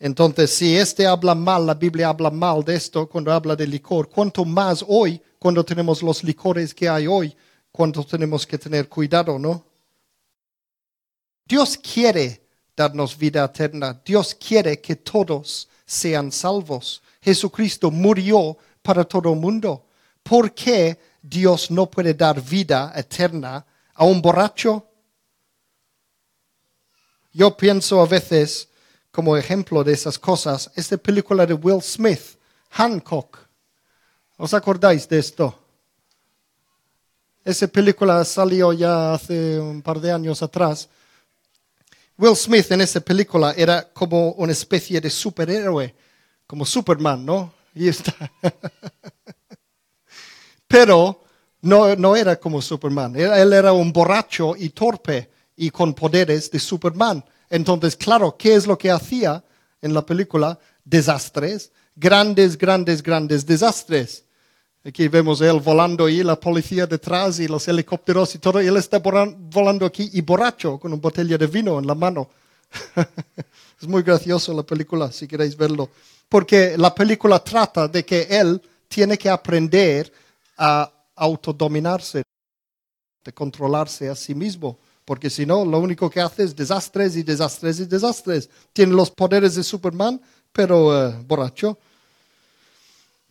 Entonces, si este habla mal, la Biblia habla mal de esto cuando habla de licor, cuanto más hoy, cuando tenemos los licores que hay hoy, cuánto tenemos que tener cuidado, ¿no? Dios quiere darnos vida eterna. Dios quiere que todos sean salvos. Jesucristo murió para todo el mundo. ¿Por qué Dios no puede dar vida eterna a un borracho? Yo pienso a veces, como ejemplo de esas cosas, esta película de Will Smith, Hancock. ¿Os acordáis de esto? Esa película salió ya hace un par de años atrás. Will Smith en esa película era como una especie de superhéroe, como Superman, ¿no? Y está. [LAUGHS] Pero no, no era como Superman. Él era un borracho y torpe y con poderes de Superman. Entonces, claro, ¿qué es lo que hacía en la película? Desastres, grandes, grandes, grandes desastres. Aquí vemos él volando y la policía detrás y los helicópteros y todo. Él está volando aquí y borracho con una botella de vino en la mano. [LAUGHS] es muy gracioso la película, si queréis verlo. Porque la película trata de que él tiene que aprender a autodominarse, de controlarse a sí mismo. Porque si no, lo único que hace es desastres y desastres y desastres. Tiene los poderes de Superman, pero eh, borracho.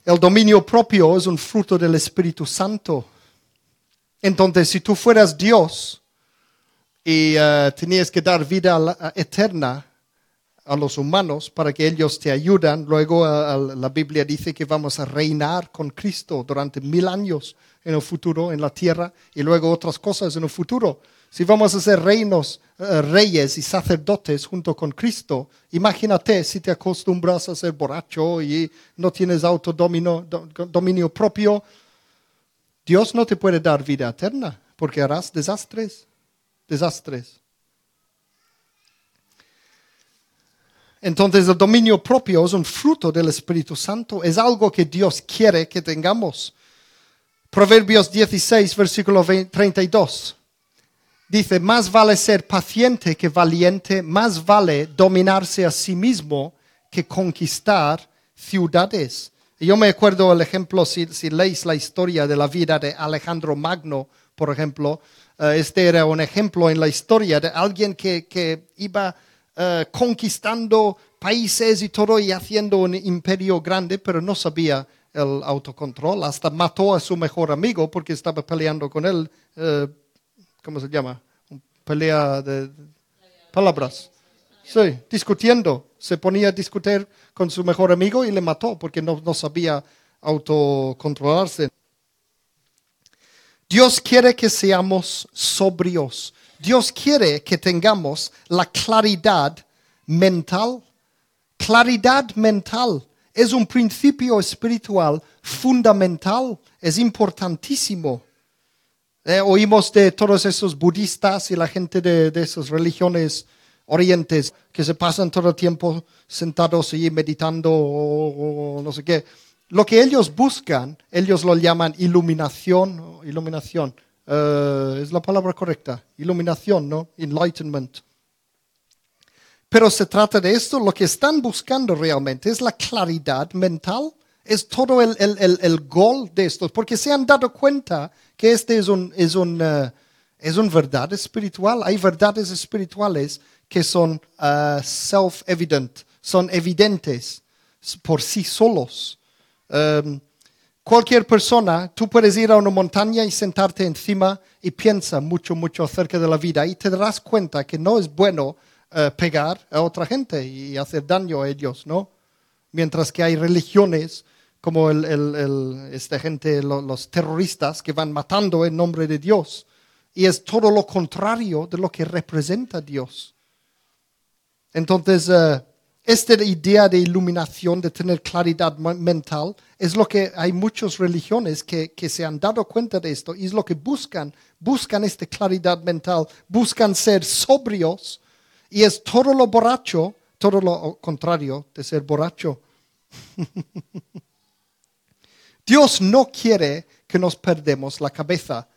El dominio propio es un fruto del Espíritu Santo. Entonces, si tú fueras Dios y eh, tenías que dar vida eterna, a los humanos para que ellos te ayuden. Luego a la Biblia dice que vamos a reinar con Cristo durante mil años en el futuro en la tierra y luego otras cosas en el futuro. Si vamos a ser reinos, eh, reyes y sacerdotes junto con Cristo, imagínate si te acostumbras a ser borracho y no tienes autodominio do- dominio propio, Dios no te puede dar vida eterna porque harás desastres, desastres. Entonces el dominio propio es un fruto del Espíritu Santo, es algo que Dios quiere que tengamos. Proverbios 16, versículo 20 32. Dice, más vale ser paciente que valiente, más vale dominarse a sí mismo que conquistar ciudades. Yo me acuerdo el ejemplo, si, si leéis la historia de la vida de Alejandro Magno, por ejemplo, eh, este era un ejemplo en la historia de alguien que, que iba eh, conquistando países y todo y haciendo un imperio grande, pero no sabía el autocontrol. Hasta mató a su mejor amigo porque estaba peleando con él. eh, ¿Cómo se llama? Pelea de palabras. Sí, discutiendo. Se ponía a discutir con su mejor amigo y le mató porque no, no sabía autocontrolarse. Dios quiere que seamos sobrios. Dios quiere que tengamos la claridad mental. Claridad mental es un principio espiritual fundamental, es importantísimo. Eh, oímos de todos esos budistas y la gente de, de esas religiones orientes que se pasan todo el tiempo sentados y meditando o, o no sé qué. Lo que ellos buscan, ellos lo llaman iluminación. Iluminación. Eh, es la palabra correcta. Iluminación, ¿no? Enlightenment. Pero se trata de esto, lo que están buscando realmente es la claridad mental, es todo el, el, el, el gol de esto, porque se han dado cuenta que este es un, es un, eh, es un verdad espiritual. Hay verdades espirituales que son uh, self-evident, son evidentes por sí solos. Um, cualquier persona, tú puedes ir a una montaña y sentarte encima y piensa mucho, mucho acerca de la vida y te darás cuenta que no es bueno eh, pegar a otra gente y hacer daño a ellos, ¿no? Mientras que hay religiones como el, el- el- esta gente, lo- los terroristas que van matando en nombre de Dios. Y es todo lo contrario de lo que representa Dios. Entonces, eh, esta idea de iluminación, de tener claridad mental, es lo que hay muchas religiones que, que se han dado cuenta de esto y es lo que buscan. Buscan esta claridad mental, buscan ser sobrios y es todo lo borracho, todo lo contrario de ser borracho. [LAUGHS] Dios no quiere que nos perdemos la cabeza.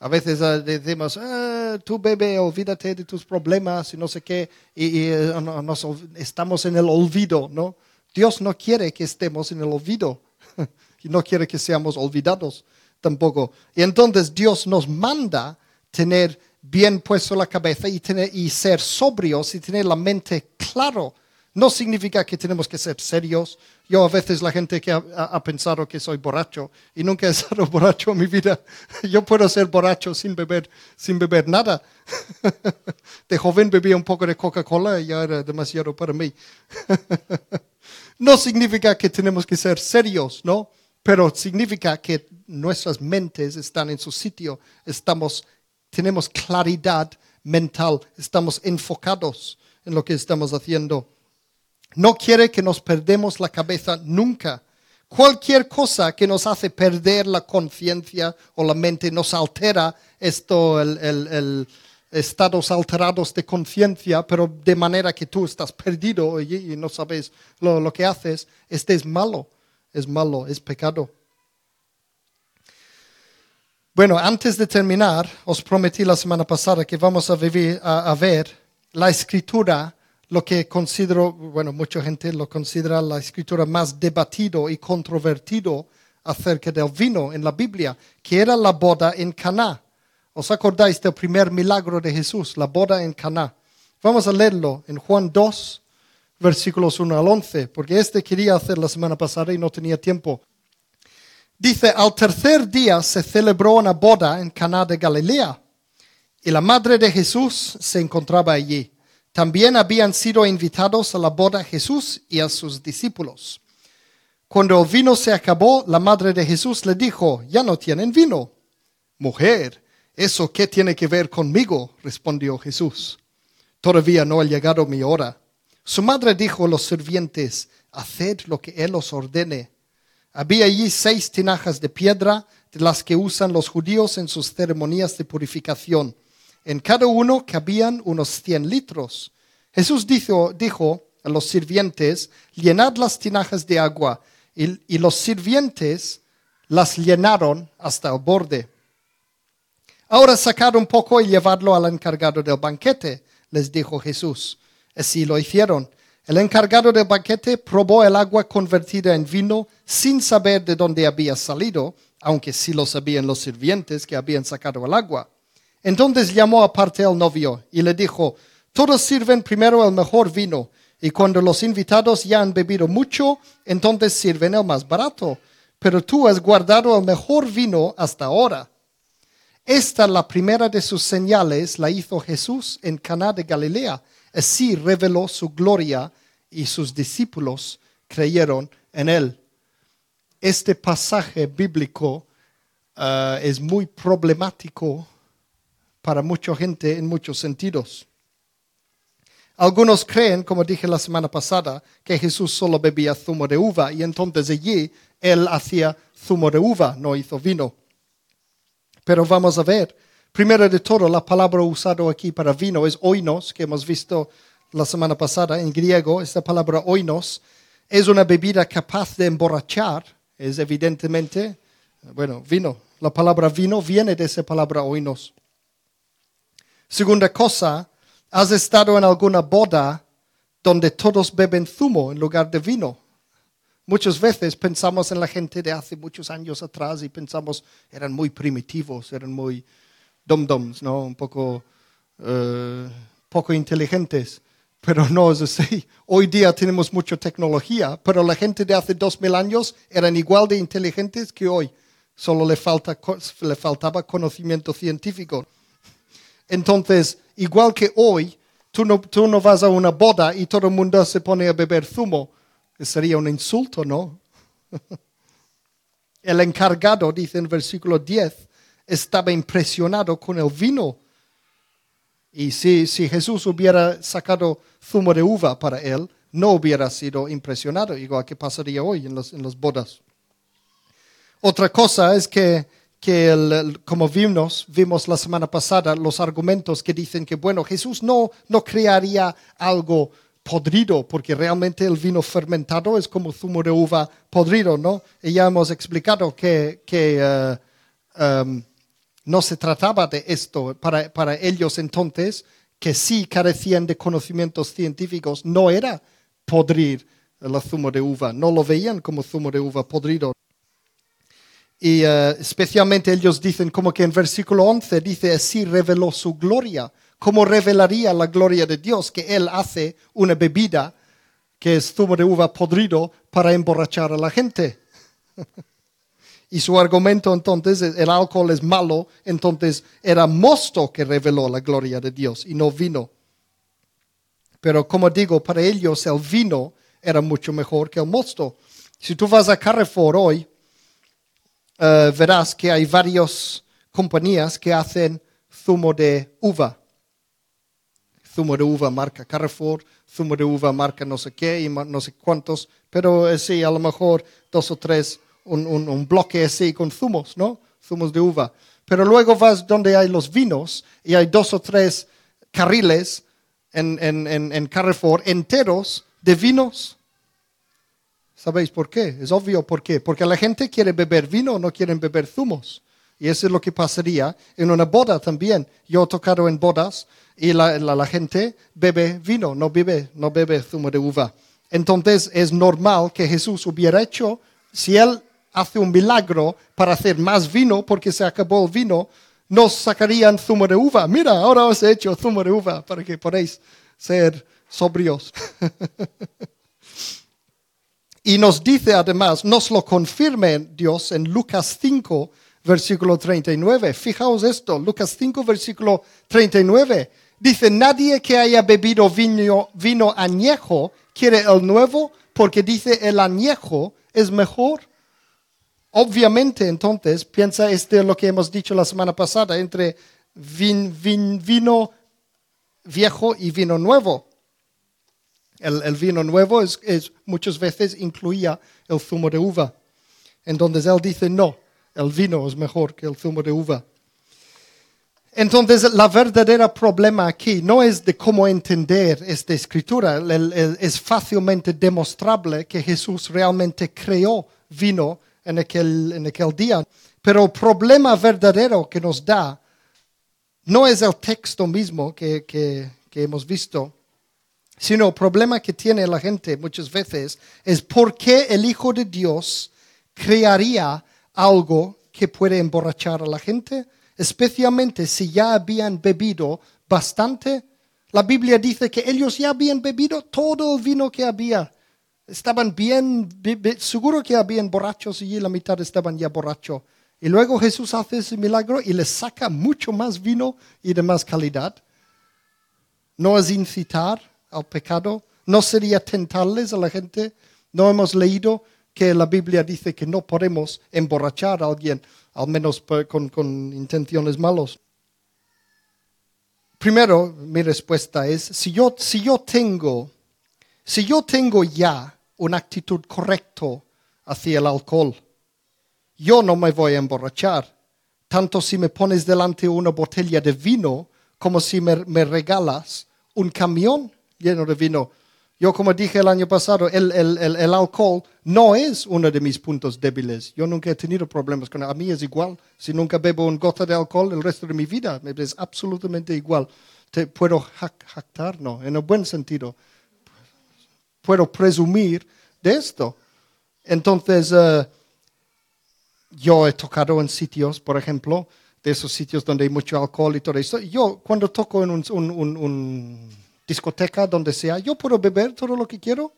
A veces eh, decimos, "Ah, tú bebe, olvídate de tus problemas y no sé qué, y, eh, no- nos estamos en el olvido, ¿no? Dios no quiere que estemos en el olvido [LAUGHS] y no quiere que seamos olvidados tampoco. Y entonces Dios nos manda tener bien puesto la cabeza y, tener, y ser sobrios y tener la mente claro. No significa que tenemos que ser serios. Yo a veces la gente que ha, pensado que soy borracho y nunca he [LAUGHS] estado borracho en mi vida. [LAUGHS] Yo puedo ser borracho sin beber, sin beber nada. [LAUGHS] De joven bebía un poco de Coca-Cola y ya era demasiado para mí. No significa que tenemos que ser serios, ¿no? Pero significa que nuestras mentes están en su sitio, estamos, tenemos claridad mental, estamos enfocados en lo que estamos haciendo. No quiere que nos perdemos la cabeza nunca. Cualquier cosa que nos hace perder la conciencia o la mente nos altera esto, el, estados alterados de conciencia, pero de manera que tú estás perdido y, no sabes lo, que haces. Este es malo, es malo, es pecado. Bueno, antes de terminar, os prometí la semana pasada que vamos a, vivir, a ver la escritura, lo que considero, bueno, mucha gente lo considera la escritura más debatido y controvertido acerca del vino en la Biblia, que era la boda en Caná. ¿Os acordáis del primer milagro de Jesús, la boda en Caná? Vamos a leerlo en Juan 2, versículos 1 al 11, porque este quería hacer la semana pasada y no tenía tiempo. Dice, al tercer día se celebró una boda en Caná de Galilea y la madre de Jesús se encontraba allí. También habían sido invitados a la boda Jesús y a sus discípulos. Cuando el vino se acabó, la madre de Jesús le dijo, ya no tienen vino. Mujer, ¿eso qué tiene que ver conmigo? respondió Jesús. Todavía no ha llegado mi hora. Su madre dijo a los sirvientes, haced lo que él os ordene. Había allí seis tinajas de piedra, de las que usan los judíos en sus ceremonias de purificación. En cada uno cabían unos cien litros. Jesús dijo, dijo a los sirvientes, llenad las tinajas de agua, y, y los sirvientes las llenaron hasta el borde. Ahora sacad un poco y llevadlo al encargado del banquete, les dijo Jesús. Así lo hicieron. El encargado del banquete probó el agua convertida en vino sin saber de dónde había salido, aunque sí lo sabían los sirvientes que habían sacado el agua. Entonces llamó aparte al novio y le dijo, todos sirven primero el mejor vino, y cuando los invitados ya han bebido mucho, entonces sirven el más barato. Pero tú has guardado el mejor vino hasta ahora. Esta, la primera de sus señales, la hizo Jesús en Caná de Galilea. Así reveló su gloria y sus discípulos creyeron en él. Este pasaje bíblico uh, es muy problemático para mucha gente en muchos sentidos. Algunos creen, como dije la semana pasada, que Jesús solo bebía zumo de uva y entonces allí él hacía zumo de uva, no hizo vino. Pero vamos a ver, primero de todo, la palabra usada aquí para vino es oinos, que hemos visto la semana pasada en griego. Esta palabra oinos es una bebida capaz de emborrachar, es evidentemente, bueno, vino. La palabra vino viene de esa palabra oinos. Segunda cosa, ¿has estado en alguna boda donde todos beben zumo en lugar de vino? Muchas veces pensamos en la gente de hace muchos años atrás y pensamos eran muy primitivos, eran muy dum-dums, ¿no? Un poco, uh, poco inteligentes. Pero no es así. Hoy día tenemos mucha tecnología, pero la gente de hace dos mil años eran igual de inteligentes que hoy. Solo le, falta, le faltaba conocimiento científico. Entonces, igual que hoy, tú no, tú no vas a una boda y todo el mundo se pone a beber zumo. Sería un insulto, ¿no? [LAUGHS] El encargado, dice en versículo 10, estaba impresionado con el vino. Y si, si Jesús hubiera sacado zumo de uva para él, no hubiera sido impresionado, igual que pasaría hoy en, los, en las bodas. Otra cosa es que que el, como vimos, vimos la semana pasada los argumentos que dicen que, bueno, Jesús no, no crearía algo podrido, porque realmente el vino fermentado es como zumo de uva podrido, ¿no? Ya hemos explicado que, que em, no se trataba de esto para, para ellos entonces, que sí carecían de conocimientos científicos, no era podrir el zumo de uva, no lo veían como zumo de uva podrido. Y uh, especialmente ellos dicen como que en versículo 11 dice, así reveló su gloria. ¿Cómo revelaría la gloria de Dios que Él hace una bebida que es zumo de uva podrido para emborrachar a la gente? [LAUGHS] y su argumento entonces, el alcohol es malo, entonces era mosto que reveló la gloria de Dios y no vino. Pero como digo, para ellos el vino era mucho mejor que el mosto. Si tú vas a Carrefour hoy, eh, verás que hay varias compañías que hacen zumo de uva. Zumo de uva marca Carrefour, zumo de uva marca no sé qué y no sé cuántos, pero eh, sí, a lo mejor dos o tres, un, un, bloque así con zumos, ¿no? Zumos de uva. Pero luego vas donde hay los vinos y hay dos o tres carriles en, en, en Carrefour enteros de vinos ¿Sabéis por qué? Es obvio por qué. Porque la gente quiere beber vino, no quieren beber zumos. Y eso es lo que pasaría en una boda también. Yo he tocado en bodas y la, la, gente bebe vino, no bebe, no bebe zumo de uva. Entonces es normal que Jesús hubiera hecho, si él hace un milagro para hacer más vino porque se acabó el vino, nos sacarían zumo de uva. Mira, ahora os he hecho zumo de uva para que podáis ser sobrios. [LAUGHS] Y nos dice además, nos lo confirme Dios en Lucas 5, versículo 39. Fijaos esto, Lucas 5, versículo 39. Dice, nadie que haya bebido vino, vino añejo quiere el nuevo porque dice el añejo es mejor. Obviamente, entonces, piensa este lo que hemos dicho la semana pasada entre vino viejo y vino nuevo. El, vino nuevo es, muchas veces incluía el zumo de uva. Entonces él dice, no, el vino es mejor que el zumo de uva. Entonces, la verdadera problema aquí no es de cómo entender esta escritura. es fácilmente demostrable que Jesús realmente creó vino en aquel, día. Pero el problema verdadero que nos da no es el texto mismo que hemos visto, sino el problema que tiene la gente muchas veces es por qué el Hijo de Dios crearía algo que puede emborrachar a la gente, especialmente si ya habían bebido bastante. La Biblia dice que ellos ya habían bebido todo el vino que había. Estaban bien, seguro que habían borrachos y la mitad estaban ya borrachos. Y luego Jesús hace ese milagro y les saca mucho más vino y de más calidad. No es incitar al pecado, no sería tentarles a la gente. No hemos leído que la Biblia dice que no podemos emborrachar a alguien, al menos con, intenciones malos. Primero, mi respuesta es, si yo, si yo tengo, si yo tengo ya una actitud correcta hacia el alcohol. Yo no me voy a emborrachar, tanto si me pones delante una botella de vino como si me, regalas un camión lleno de vino. Yo, como dije el año pasado, el, el, alcohol no es uno de mis puntos débiles. Yo nunca he tenido problemas con él. A mí es igual. Si nunca bebo un gota de alcohol el resto de mi vida, es absolutamente igual. Te puedo jactar, no, en el buen sentido puedo presumir de esto. Entonces, eh, yo he tocado en sitios, por ejemplo, de esos sitios donde hay mucho alcohol y todo eso. Yo, cuando toco en un, discoteca, donde sea, yo puedo beber todo lo que quiero.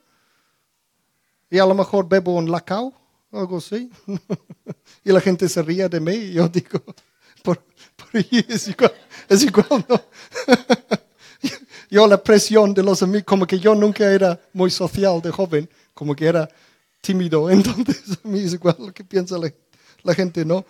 Y a lo mejor bebo un lacao, algo así. [LAUGHS] y la gente se ríe de mí y yo digo, por, ahí es igual, es igual, ¿no? [LAUGHS] yo la presión de los amigos, como que yo nunca era muy social de joven, como que era tímido, [LAUGHS] entonces a mí es igual lo que piensa la, gente, ¿no?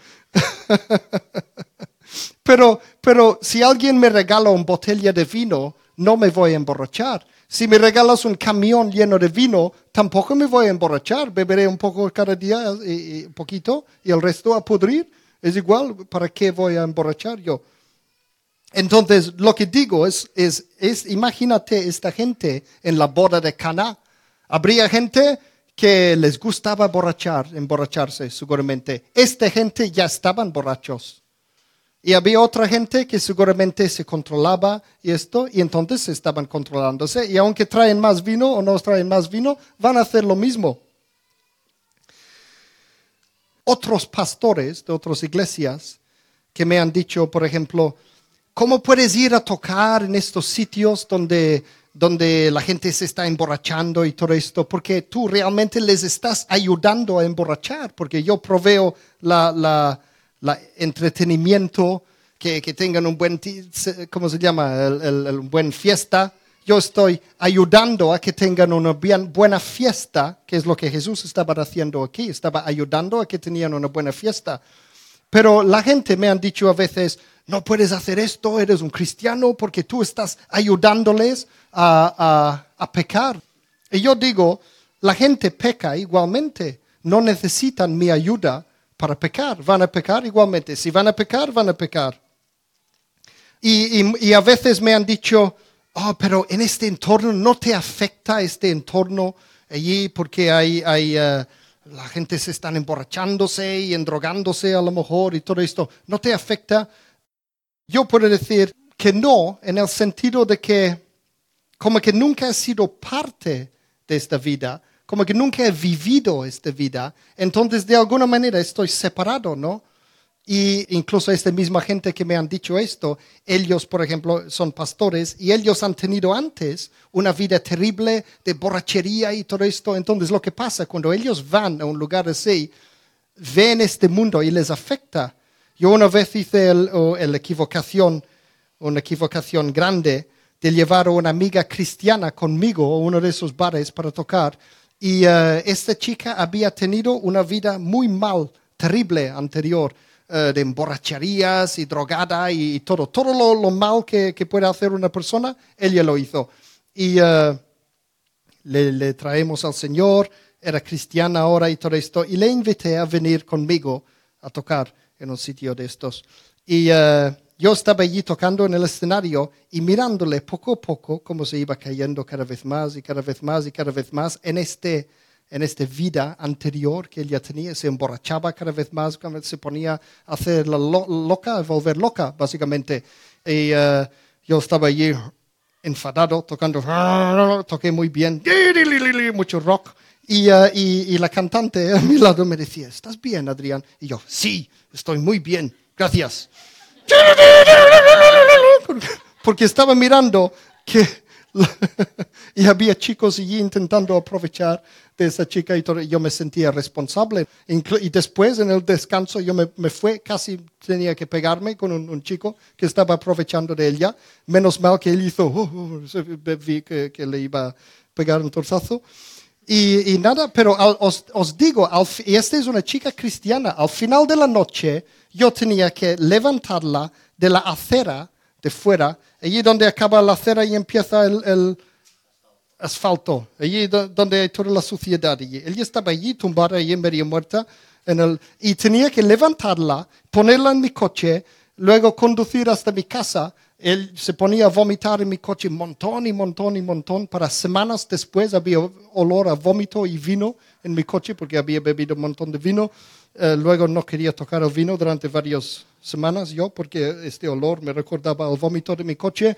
pero, pero si alguien me regala una botella de vino, no me voy a emborrachar. Si me regalas un camión lleno de vino, tampoco me voy a emborrachar. Beberé un poco cada día, y, un poquito, y el resto a pudrir. Es igual, ¿para qué voy a emborrachar yo? Entonces, lo que digo es, es, es, imagínate esta gente en la boda de Cana. Habría gente que les gustaba borrachar, emborracharse, seguramente. Esta gente ya estaban borrachos. Y había otra gente que seguramente se controlaba y esto, y entonces estaban controlándose. Y aunque traen más vino o no traen más vino, van a hacer lo mismo. Otros pastores de otras iglesias que me han dicho, por ejemplo, ¿Cómo puedes ir a tocar en estos sitios donde, donde la gente se está emborrachando y todo esto? Porque tú realmente les estás ayudando a emborrachar, porque yo proveo la, la, la entretenimiento, que, que, tengan un buen, ¿cómo se llama? El, el, buen fiesta. Yo estoy ayudando a que tengan una buena fiesta, que es lo que Jesús estaba haciendo aquí. Estaba ayudando a que tenían una buena fiesta. Pero la gente me han dicho a veces, no puedes hacer esto, eres un cristiano porque tú estás ayudándoles a, pecar. Y yo digo, la gente peca igualmente, no necesitan mi ayuda para pecar, van a pecar igualmente. Si van a pecar, van a pecar. Y, a veces me han dicho, oh, pero en este entorno no te afecta este entorno allí porque hay, hay eh, la gente se están emborrachándose y endrogándose a lo mejor y todo esto. ¿No te afecta? Yo puedo decir que no, en el sentido de que como que nunca he sido parte de esta vida, como que nunca he vivido esta vida, entonces de alguna manera estoy separado, ¿no? Y incluso esta misma gente que me han dicho esto, ellos, por ejemplo, son pastores y ellos han tenido antes una vida terrible de borrachería y todo esto. Entonces, lo que pasa cuando ellos van a un lugar así, ven este mundo y les afecta yo una vez hice la equivocación, una equivocación grande de llevar a una amiga cristiana conmigo a uno de esos bares para tocar. Y eh, esta chica había tenido una vida muy mal, terrible anterior, eh, de emborracherías y drogada y, todo. Todo lo, mal que, puede hacer una persona, ella lo hizo. Y eh, le, le traemos al Señor, era cristiana ahora y todo esto, y le invité a venir conmigo a tocar en un sitio de estos. Y yo estaba allí tocando en el escenario y mirándole poco a poco cómo se iba cayendo cada vez más y cada vez más y cada vez más en este en esta vida anterior que ella tenía, se emborrachaba cada vez más, se ponía a hacer la loca, a volver loca, básicamente. Y uh, yo estaba allí enfadado, tocando, toqué muy bien, mucho rock. Y, uh, y, y, la cantante a mi lado me decía, ¿estás bien, Adrián? Y yo, sí, estoy muy bien, gracias. Porque estaba mirando que [LAUGHS] y había chicos allí intentando aprovechar de esa chica y yo me sentía responsable. Y después en el descanso yo me, me fue, casi tenía que pegarme con un, chico que estaba aprovechando de ella. Menos mal que él hizo, [LAUGHS] oh, oh, vi que, que, le iba a pegar un torzazo. Y, nada, pero os, digo, y esta es una chica cristiana, al final de la noche yo tenía que levantarla de la acera de fuera, allí donde acaba la acera y empieza el, asfalto, allí donde hay toda la suciedad. Ella estaba allí tumbada, allí medio muerta, y tenía que levantarla, ponerla en mi coche, luego conducir hasta mi casa. Él se ponía a vomitar en mi coche montón y montón y montón. Para semanas después había olor a vómito y vino en mi coche porque había bebido un montón de vino. Eh, luego no quería tocar el vino durante varias semanas yo porque este olor me recordaba el vómito de mi coche.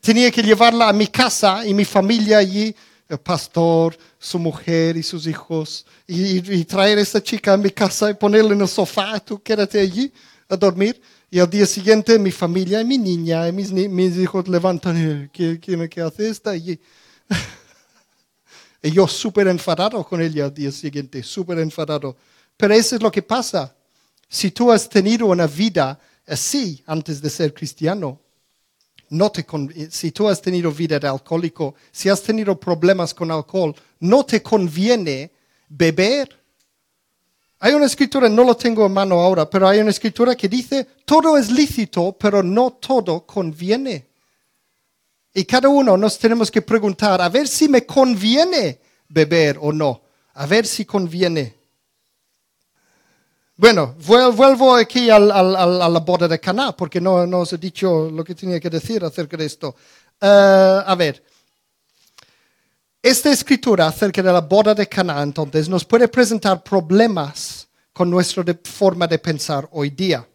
Tenía que llevarla a mi casa y mi familia allí, el pastor, su mujer y sus hijos, y, traer a esta chica a mi casa y ponerla en el sofá, tú quédate allí a dormir. Y al día siguiente mi familia y mi niña y mis, mis hijos levantan, ¿quién, quién qué hace esta allí? [LAUGHS] y yo súper enfadado con ella al día siguiente, súper enfadado. Pero eso es lo que pasa. Si tú has tenido una vida así antes de ser cristiano, no te si tú has tenido vida de alcohólico, si has tenido problemas con alcohol, no te conviene beber. Hay una escritura, no lo tengo en mano ahora, pero hay una escritura que dice, todo es lícito, pero no todo conviene. Y cada uno nos tenemos que preguntar, a ver si me conviene beber o no, a ver si conviene. Bueno, vuelvo aquí a la boda de Caná, porque no, os he dicho lo que tenía que decir acerca de esto. Eh, a ver, esta escritura acerca de la boda de Caná, entonces, nos puede presentar problemas con nuestra forma de pensar hoy día.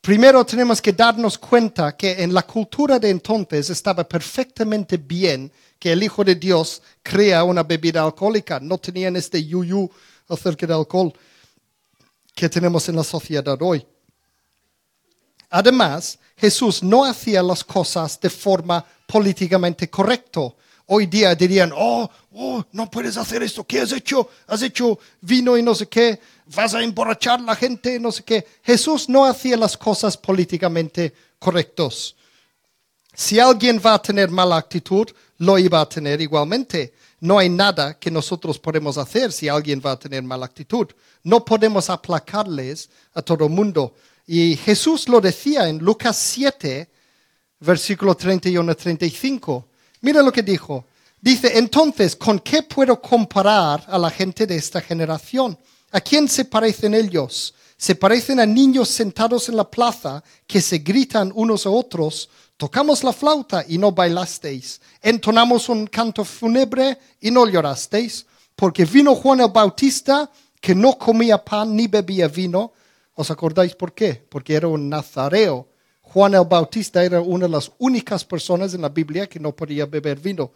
Primero tenemos que darnos cuenta que en la cultura de entonces estaba perfectamente bien que el Hijo de Dios crea una bebida alcohólica. No tenían este yuyu acerca del alcohol que tenemos en la sociedad hoy. Además, Jesús no hacía las cosas de forma políticamente correcta. Hoy día dirían, oh, oh, no puedes hacer esto, ¿qué has hecho? Has hecho vino y no sé qué, vas a emborrachar a la gente, no sé qué. Jesús no hacía las cosas políticamente correctas. Si alguien va a tener mala actitud, lo iba a tener igualmente. No hay nada que nosotros podemos hacer si alguien va a tener mala actitud. No podemos aplacarles a todo el mundo. Y Jesús lo decía en Lucas 7, versículo 31 35. Mira lo que dijo. Dice, entonces, ¿con qué puedo comparar a la gente de esta generación? ¿A quién se parecen ellos? Se parecen a niños sentados en la plaza que se gritan unos a otros Tocamos la flauta y no bailasteis. Entonamos un canto fúnebre y no llorasteis. Porque vino Juan el Bautista que no comía pan ni bebía vino. ¿Os acordáis por qué? Porque era un nazareo. Juan el Bautista era una de las únicas personas en la Biblia que no podía beber vino.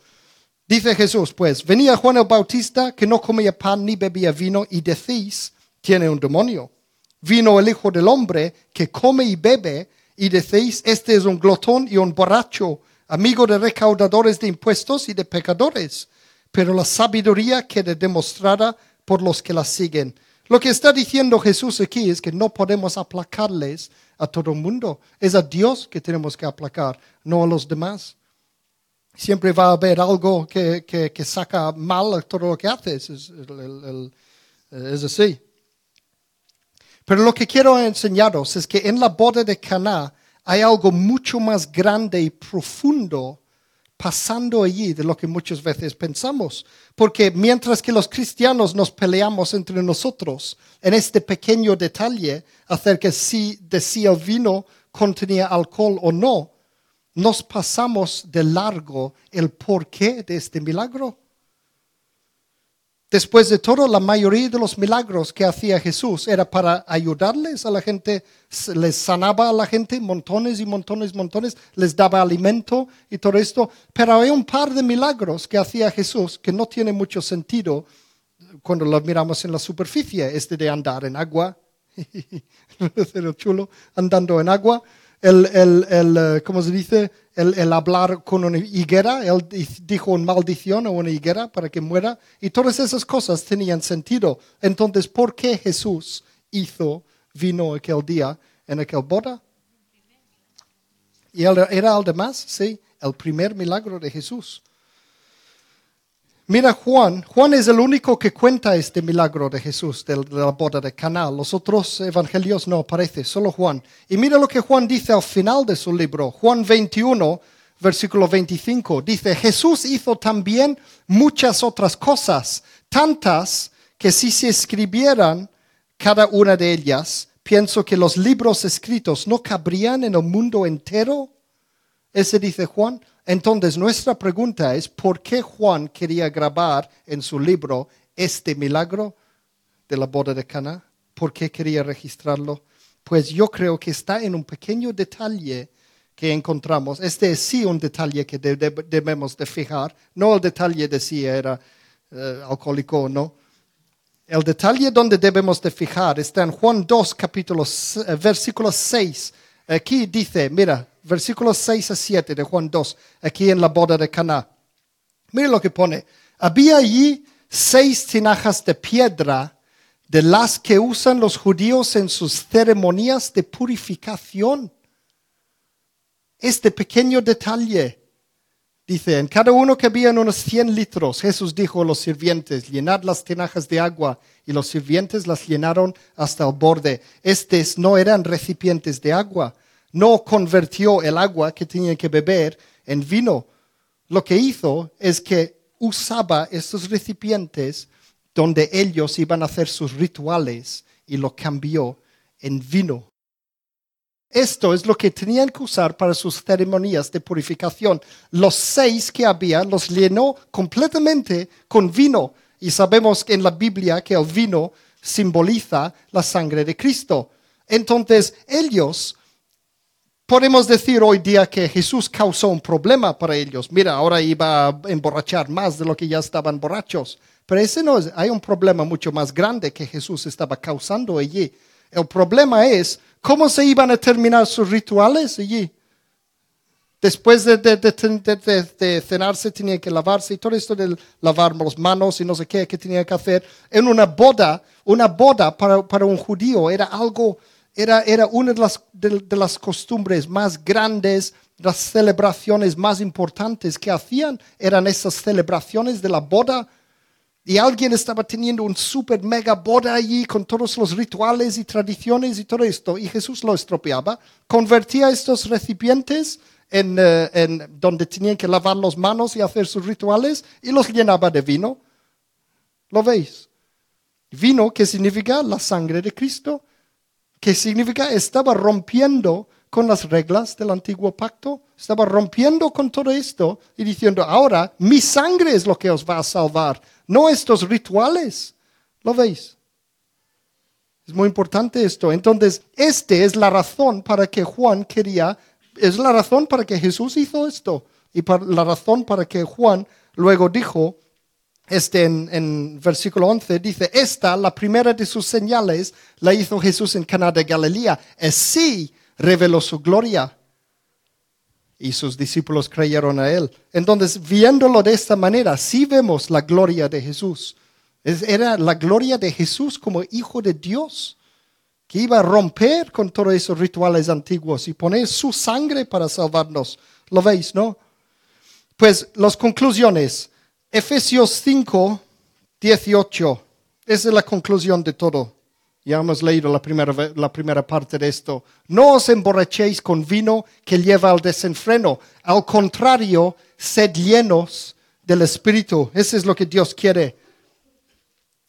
Dice Jesús, pues, venía Juan el Bautista que no comía pan ni bebía vino y decís, tiene un demonio. Vino el Hijo del Hombre que come y bebe y decéis, este es un glotón y un borracho, amigo de recaudadores de impuestos y de pecadores. Pero la sabiduría queda demostrada por los que la siguen. Lo que está diciendo Jesús aquí es que no podemos aplacarles a todo el mundo. Es a Dios que tenemos que aplacar, no a los demás. Siempre va a haber algo que, que, saca mal todo lo que haces. Es, es así. Pero lo que quiero enseñaros es que en la boda de Caná hay algo mucho más grande y profundo pasando allí de lo que muchas veces pensamos. Porque mientras que los cristianos nos peleamos entre nosotros en este pequeño detalle acerca de si el vino contenía alcohol o no, nos pasamos de largo el porqué de este milagro. Después de todo, la mayoría de los milagros que hacía Jesús era para ayudarles a la gente, les sanaba a la gente montones y montones, y montones, les daba alimento y todo esto. Pero hay un par de milagros que hacía Jesús que no tiene mucho sentido cuando los miramos en la superficie. Este de andar en agua, [LAUGHS] chulo, andando en agua el, el, el, eh, ¿cómo se dice? El, el, hablar con una higuera, él dijo una maldición a una higuera para que muera, y todas esas cosas tenían sentido. Entonces, ¿por qué Jesús hizo vino aquel día en aquel boda? Y él era el demás, sí, el primer milagro de Jesús. Mira Juan, Juan es el único que cuenta este milagro de Jesús, de la boda de Caná. Los otros evangelios no aparecen, solo Juan. Y mira lo que Juan dice al final de su libro, Juan 21, versículo 25. Dice, Jesús hizo también muchas otras cosas, tantas que si se escribieran cada una de ellas, pienso que los libros escritos no cabrían en el mundo entero. Ese dice Juan. Entonces nuestra pregunta es, ¿por qué Juan quería grabar en su libro este milagro de la boda de Cana? ¿Por qué quería registrarlo? Pues yo creo que está en un pequeño detalle que encontramos. Este es sí un detalle que debemos de fijar, no el detalle de si era eh, alcohólico o no. El detalle donde debemos de fijar está en Juan 2, capítulo, eh, versículo 6. Aquí dice, mira, versículos 6 a 7 de Juan 2, aquí en la boda de Caná. Mire lo que pone. Había allí seis tinajas de piedra de las que usan los judíos en sus ceremonias de purificación. Este pequeño detalle dice, en cada uno que había unos 100 litros, Jesús dijo a los sirvientes, llenad las tinajas de agua, y los sirvientes las llenaron hasta el borde. Estos no eran recipientes de agua, no convirtió el agua que tenían que beber en vino. Lo que hizo es que usaba estos recipientes donde ellos iban a hacer sus rituales y lo cambió en vino. Esto es lo que tenían que usar para sus ceremonias de purificación. Los seis que había los llenó completamente con vino. Y sabemos en la Biblia que el vino simboliza la sangre de Cristo. Entonces ellos podemos decir hoy día que Jesús causó un problema para ellos. Mira, ahora iba a emborrachar más de lo que ya estaban borrachos. Pero ese no es, hay un problema mucho más grande que Jesús estaba causando allí. El problema es cómo se iban a terminar sus rituales allí. Después de, de, cenarse tenían que lavarse y todo esto de lavar las manos y no sé qué que tenían que hacer. En una boda, una boda para, para un judío era algo era, una de las, de, las costumbres más grandes, las celebraciones más importantes que hacían eran esas celebraciones de la boda. Y alguien estaba teniendo un super mega boda allí con todos los rituales y tradiciones y todo esto. Y Jesús lo estropeaba. Convertía estos recipientes en, eh, en, donde tenían que lavar las manos y hacer sus rituales y los llenaba de vino. ¿Lo veis? Vino que significa la sangre de Cristo que significa estaba rompiendo con las reglas del antiguo pacto, estaba rompiendo con todo esto y diciendo, ahora mi sangre es lo que os va a salvar, no estos rituales. ¿Lo veis? Es muy importante esto. Entonces, esta es la razón para que Juan quería, es la razón para que Jesús hizo esto y la razón para que Juan luego dijo, este en, versículo 11 dice, esta, la primera de sus señales, la hizo Jesús en Cana de Galilea. Así reveló su gloria. Y sus discípulos creyeron a él. Entonces, viéndolo de esta manera, sí vemos la gloria de Jesús. Es- Era la gloria de Jesús como hijo de Dios, que iba a romper con todos esos rituales antiguos y poner su sangre para salvarnos. ¿Lo veis, no? Pues las conclusiones. Efesios 5, 18. Esa es la conclusión de todo. Ya hemos leído la primera, la primera parte de esto. No os emborrachéis con vino que lleva al desenfreno. Al contrario, sed llenos del Espíritu. Eso es lo que Dios quiere.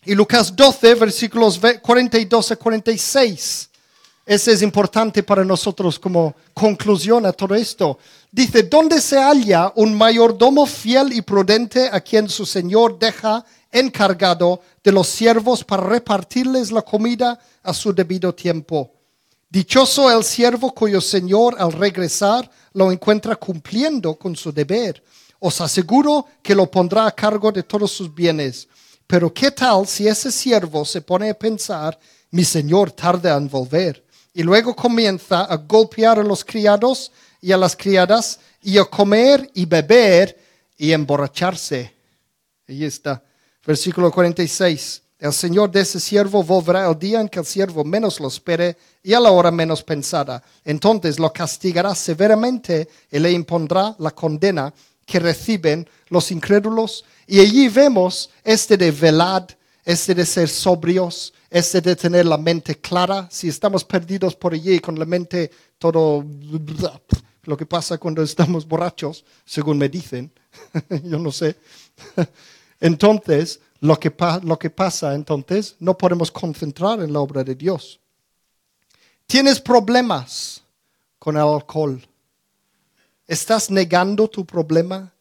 Y Lucas 12, versículos ve- 42 a 46. Ese es importante para nosotros como conclusión a todo esto. Dice, ¿dónde se halla un mayordomo fiel y prudente a quien su señor deja encargado de los siervos para repartirles la comida a su debido tiempo? Dichoso el siervo cuyo señor al regresar lo encuentra cumpliendo con su deber. Os aseguro que lo pondrá a cargo de todos sus bienes. Pero ¿qué tal si ese siervo se pone a pensar, mi señor tarda en volver? Y luego comienza a golpear a los criados y a las criadas y a comer y beber y emborracharse. Ahí está. Versículo 46. El Señor de ese siervo volverá el día en que el siervo menos lo espere y a la hora menos pensada. Entonces lo castigará severamente y le impondrá la condena que reciben los incrédulos. Y allí vemos este de velad, este de ser sobrios, este de tener la mente clara. Si estamos perdidos por allí con la mente todo lo que pasa cuando estamos borrachos, según me dicen, [LAUGHS] yo no sé. Entonces, lo que, lo que pasa entonces, no podemos concentrar en la obra de Dios. Tienes problemas con el alcohol. ¿Estás negando tu problema?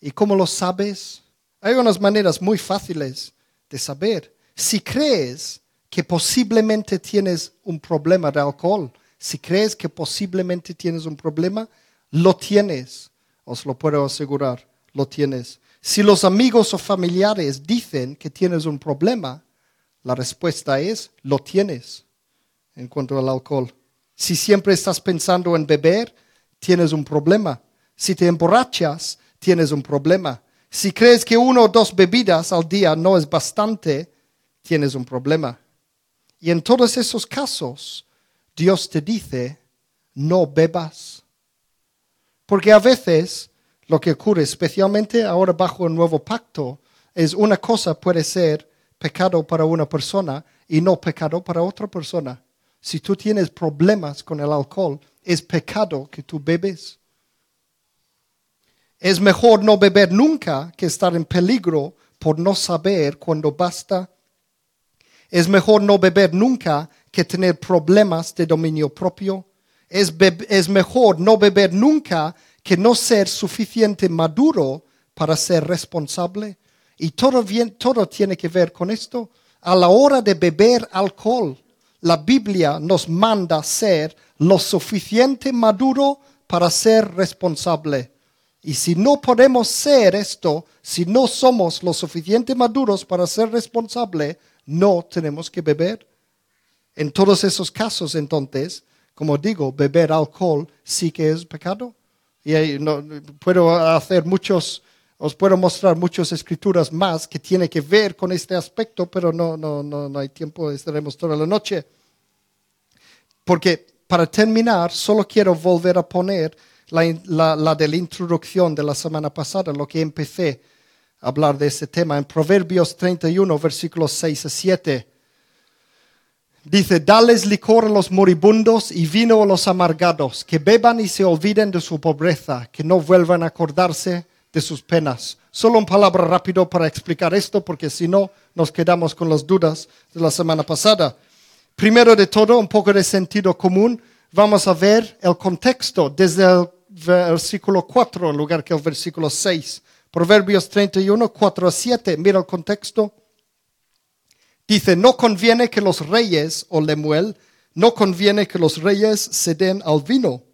¿Y cómo lo sabes? Hay unas maneras muy fáciles de saber. Si crees que posiblemente tienes un problema de alcohol, si crees que posiblemente tienes un problema, lo tienes. Os lo puedo asegurar, lo tienes. Si los amigos o familiares dicen que tienes un problema, la respuesta es, lo tienes en cuanto al alcohol. Si siempre estás pensando en beber, tienes un problema. Si te emborrachas, tienes un problema. Si crees que uno o dos bebidas al día no es bastante, tienes un problema. Y en todos esos casos, Dios te dice, no bebas. Porque a veces lo que ocurre, especialmente ahora bajo el nuevo pacto, es una cosa puede ser pecado para una persona y no pecado para otra persona. Si tú tienes problemas con el alcohol, es pecado que tú bebes. Es mejor no beber nunca que estar en peligro por no saber cuándo basta. Es mejor no beber nunca que tener problemas de dominio propio. Es, es mejor no beber nunca que no ser suficiente maduro para ser responsable. Y todo, bien- todo tiene que ver con esto. A la hora de beber alcohol, la Biblia nos manda ser lo suficiente maduro para ser responsable. Y si no podemos ser esto, si no somos lo suficiente maduros para ser responsable, no tenemos que beber. En todos esos casos, entonces, como digo, beber alcohol sí que es pecado. Y no- puedo hacer muchos, os puedo mostrar muchas escrituras más que tienen que ver con este aspecto, pero no, no, no, no hay tiempo, estaremos toda la noche. Porque para terminar, solo quiero volver a poner la, la- la de la introducción de la semana pasada, lo que empecé a hablar de este tema, en Proverbios 31, versículos 6 a 7. Dice, dales licor a los moribundos y vino a los amargados, que beban y se olviden de su pobreza, que no vuelvan a acordarse de sus penas. Solo una palabra rápido para explicar esto, porque si no nos quedamos con las dudas de la semana pasada. Primero de todo, un poco de sentido común. Vamos a ver el contexto desde el versículo 4 en lugar que el versículo 6. Proverbios 31, 4 a 7. Mira el contexto. Dice, no conviene que los reyes, o Lemuel, no conviene que los reyes se den al vino,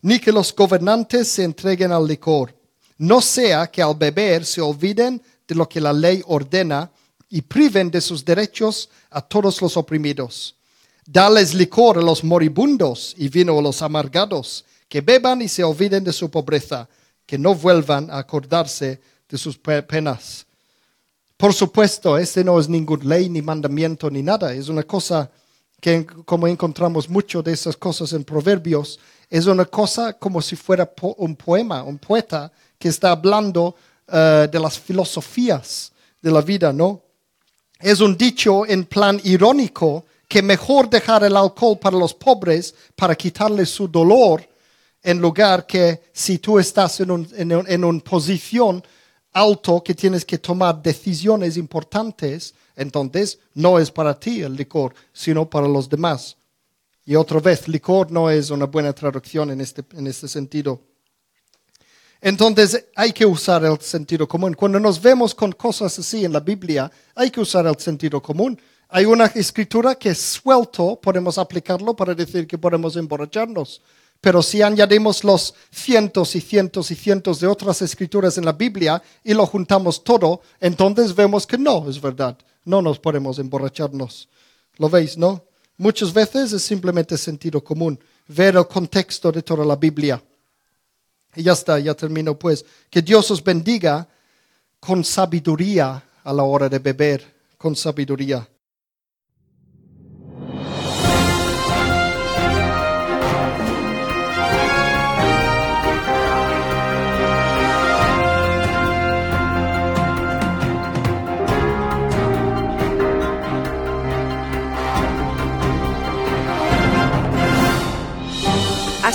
ni que los gobernantes se entreguen al licor. No sea que al beber se olviden de lo que la ley ordena y priven de sus derechos a todos los oprimidos. Dales licor a los moribundos y vino a los amargados, que beban y se olviden de su pobreza, que no vuelvan a acordarse de sus pe- penas. Por supuesto, este no es ningún ley ni mandamiento ni nada. Es una cosa que, como encontramos mucho de esas cosas en Proverbios, es una cosa como si fuera un poema, un poeta que está hablando eh, de las filosofías de la vida, ¿no? Es un dicho en plan irónico que mejor dejar el alcohol para los pobres para quitarles su dolor en lugar que si tú estás en, en, una posición alto que tienes que tomar decisiones importantes, entonces no es para ti el licor, sino para los demás. Y otra vez, licor no es una buena traducción en este, en este sentido. Entonces hay que usar el sentido común. Cuando nos vemos con cosas así en la Biblia, hay que usar el sentido común. Hay una escritura que es suelto, podemos aplicarlo para decir que podemos emborracharnos. Pero si añadimos los cientos y cientos y cientos de otras escrituras en la Biblia y lo juntamos todo, entonces vemos que no es verdad. No nos podemos emborracharnos. ¿Lo veis, no? Muchas veces es simplemente sentido común, ver el contexto de toda la Biblia. Y ya está, ya termino pues. Que Dios os bendiga con sabiduría a la hora de beber, con sabiduría.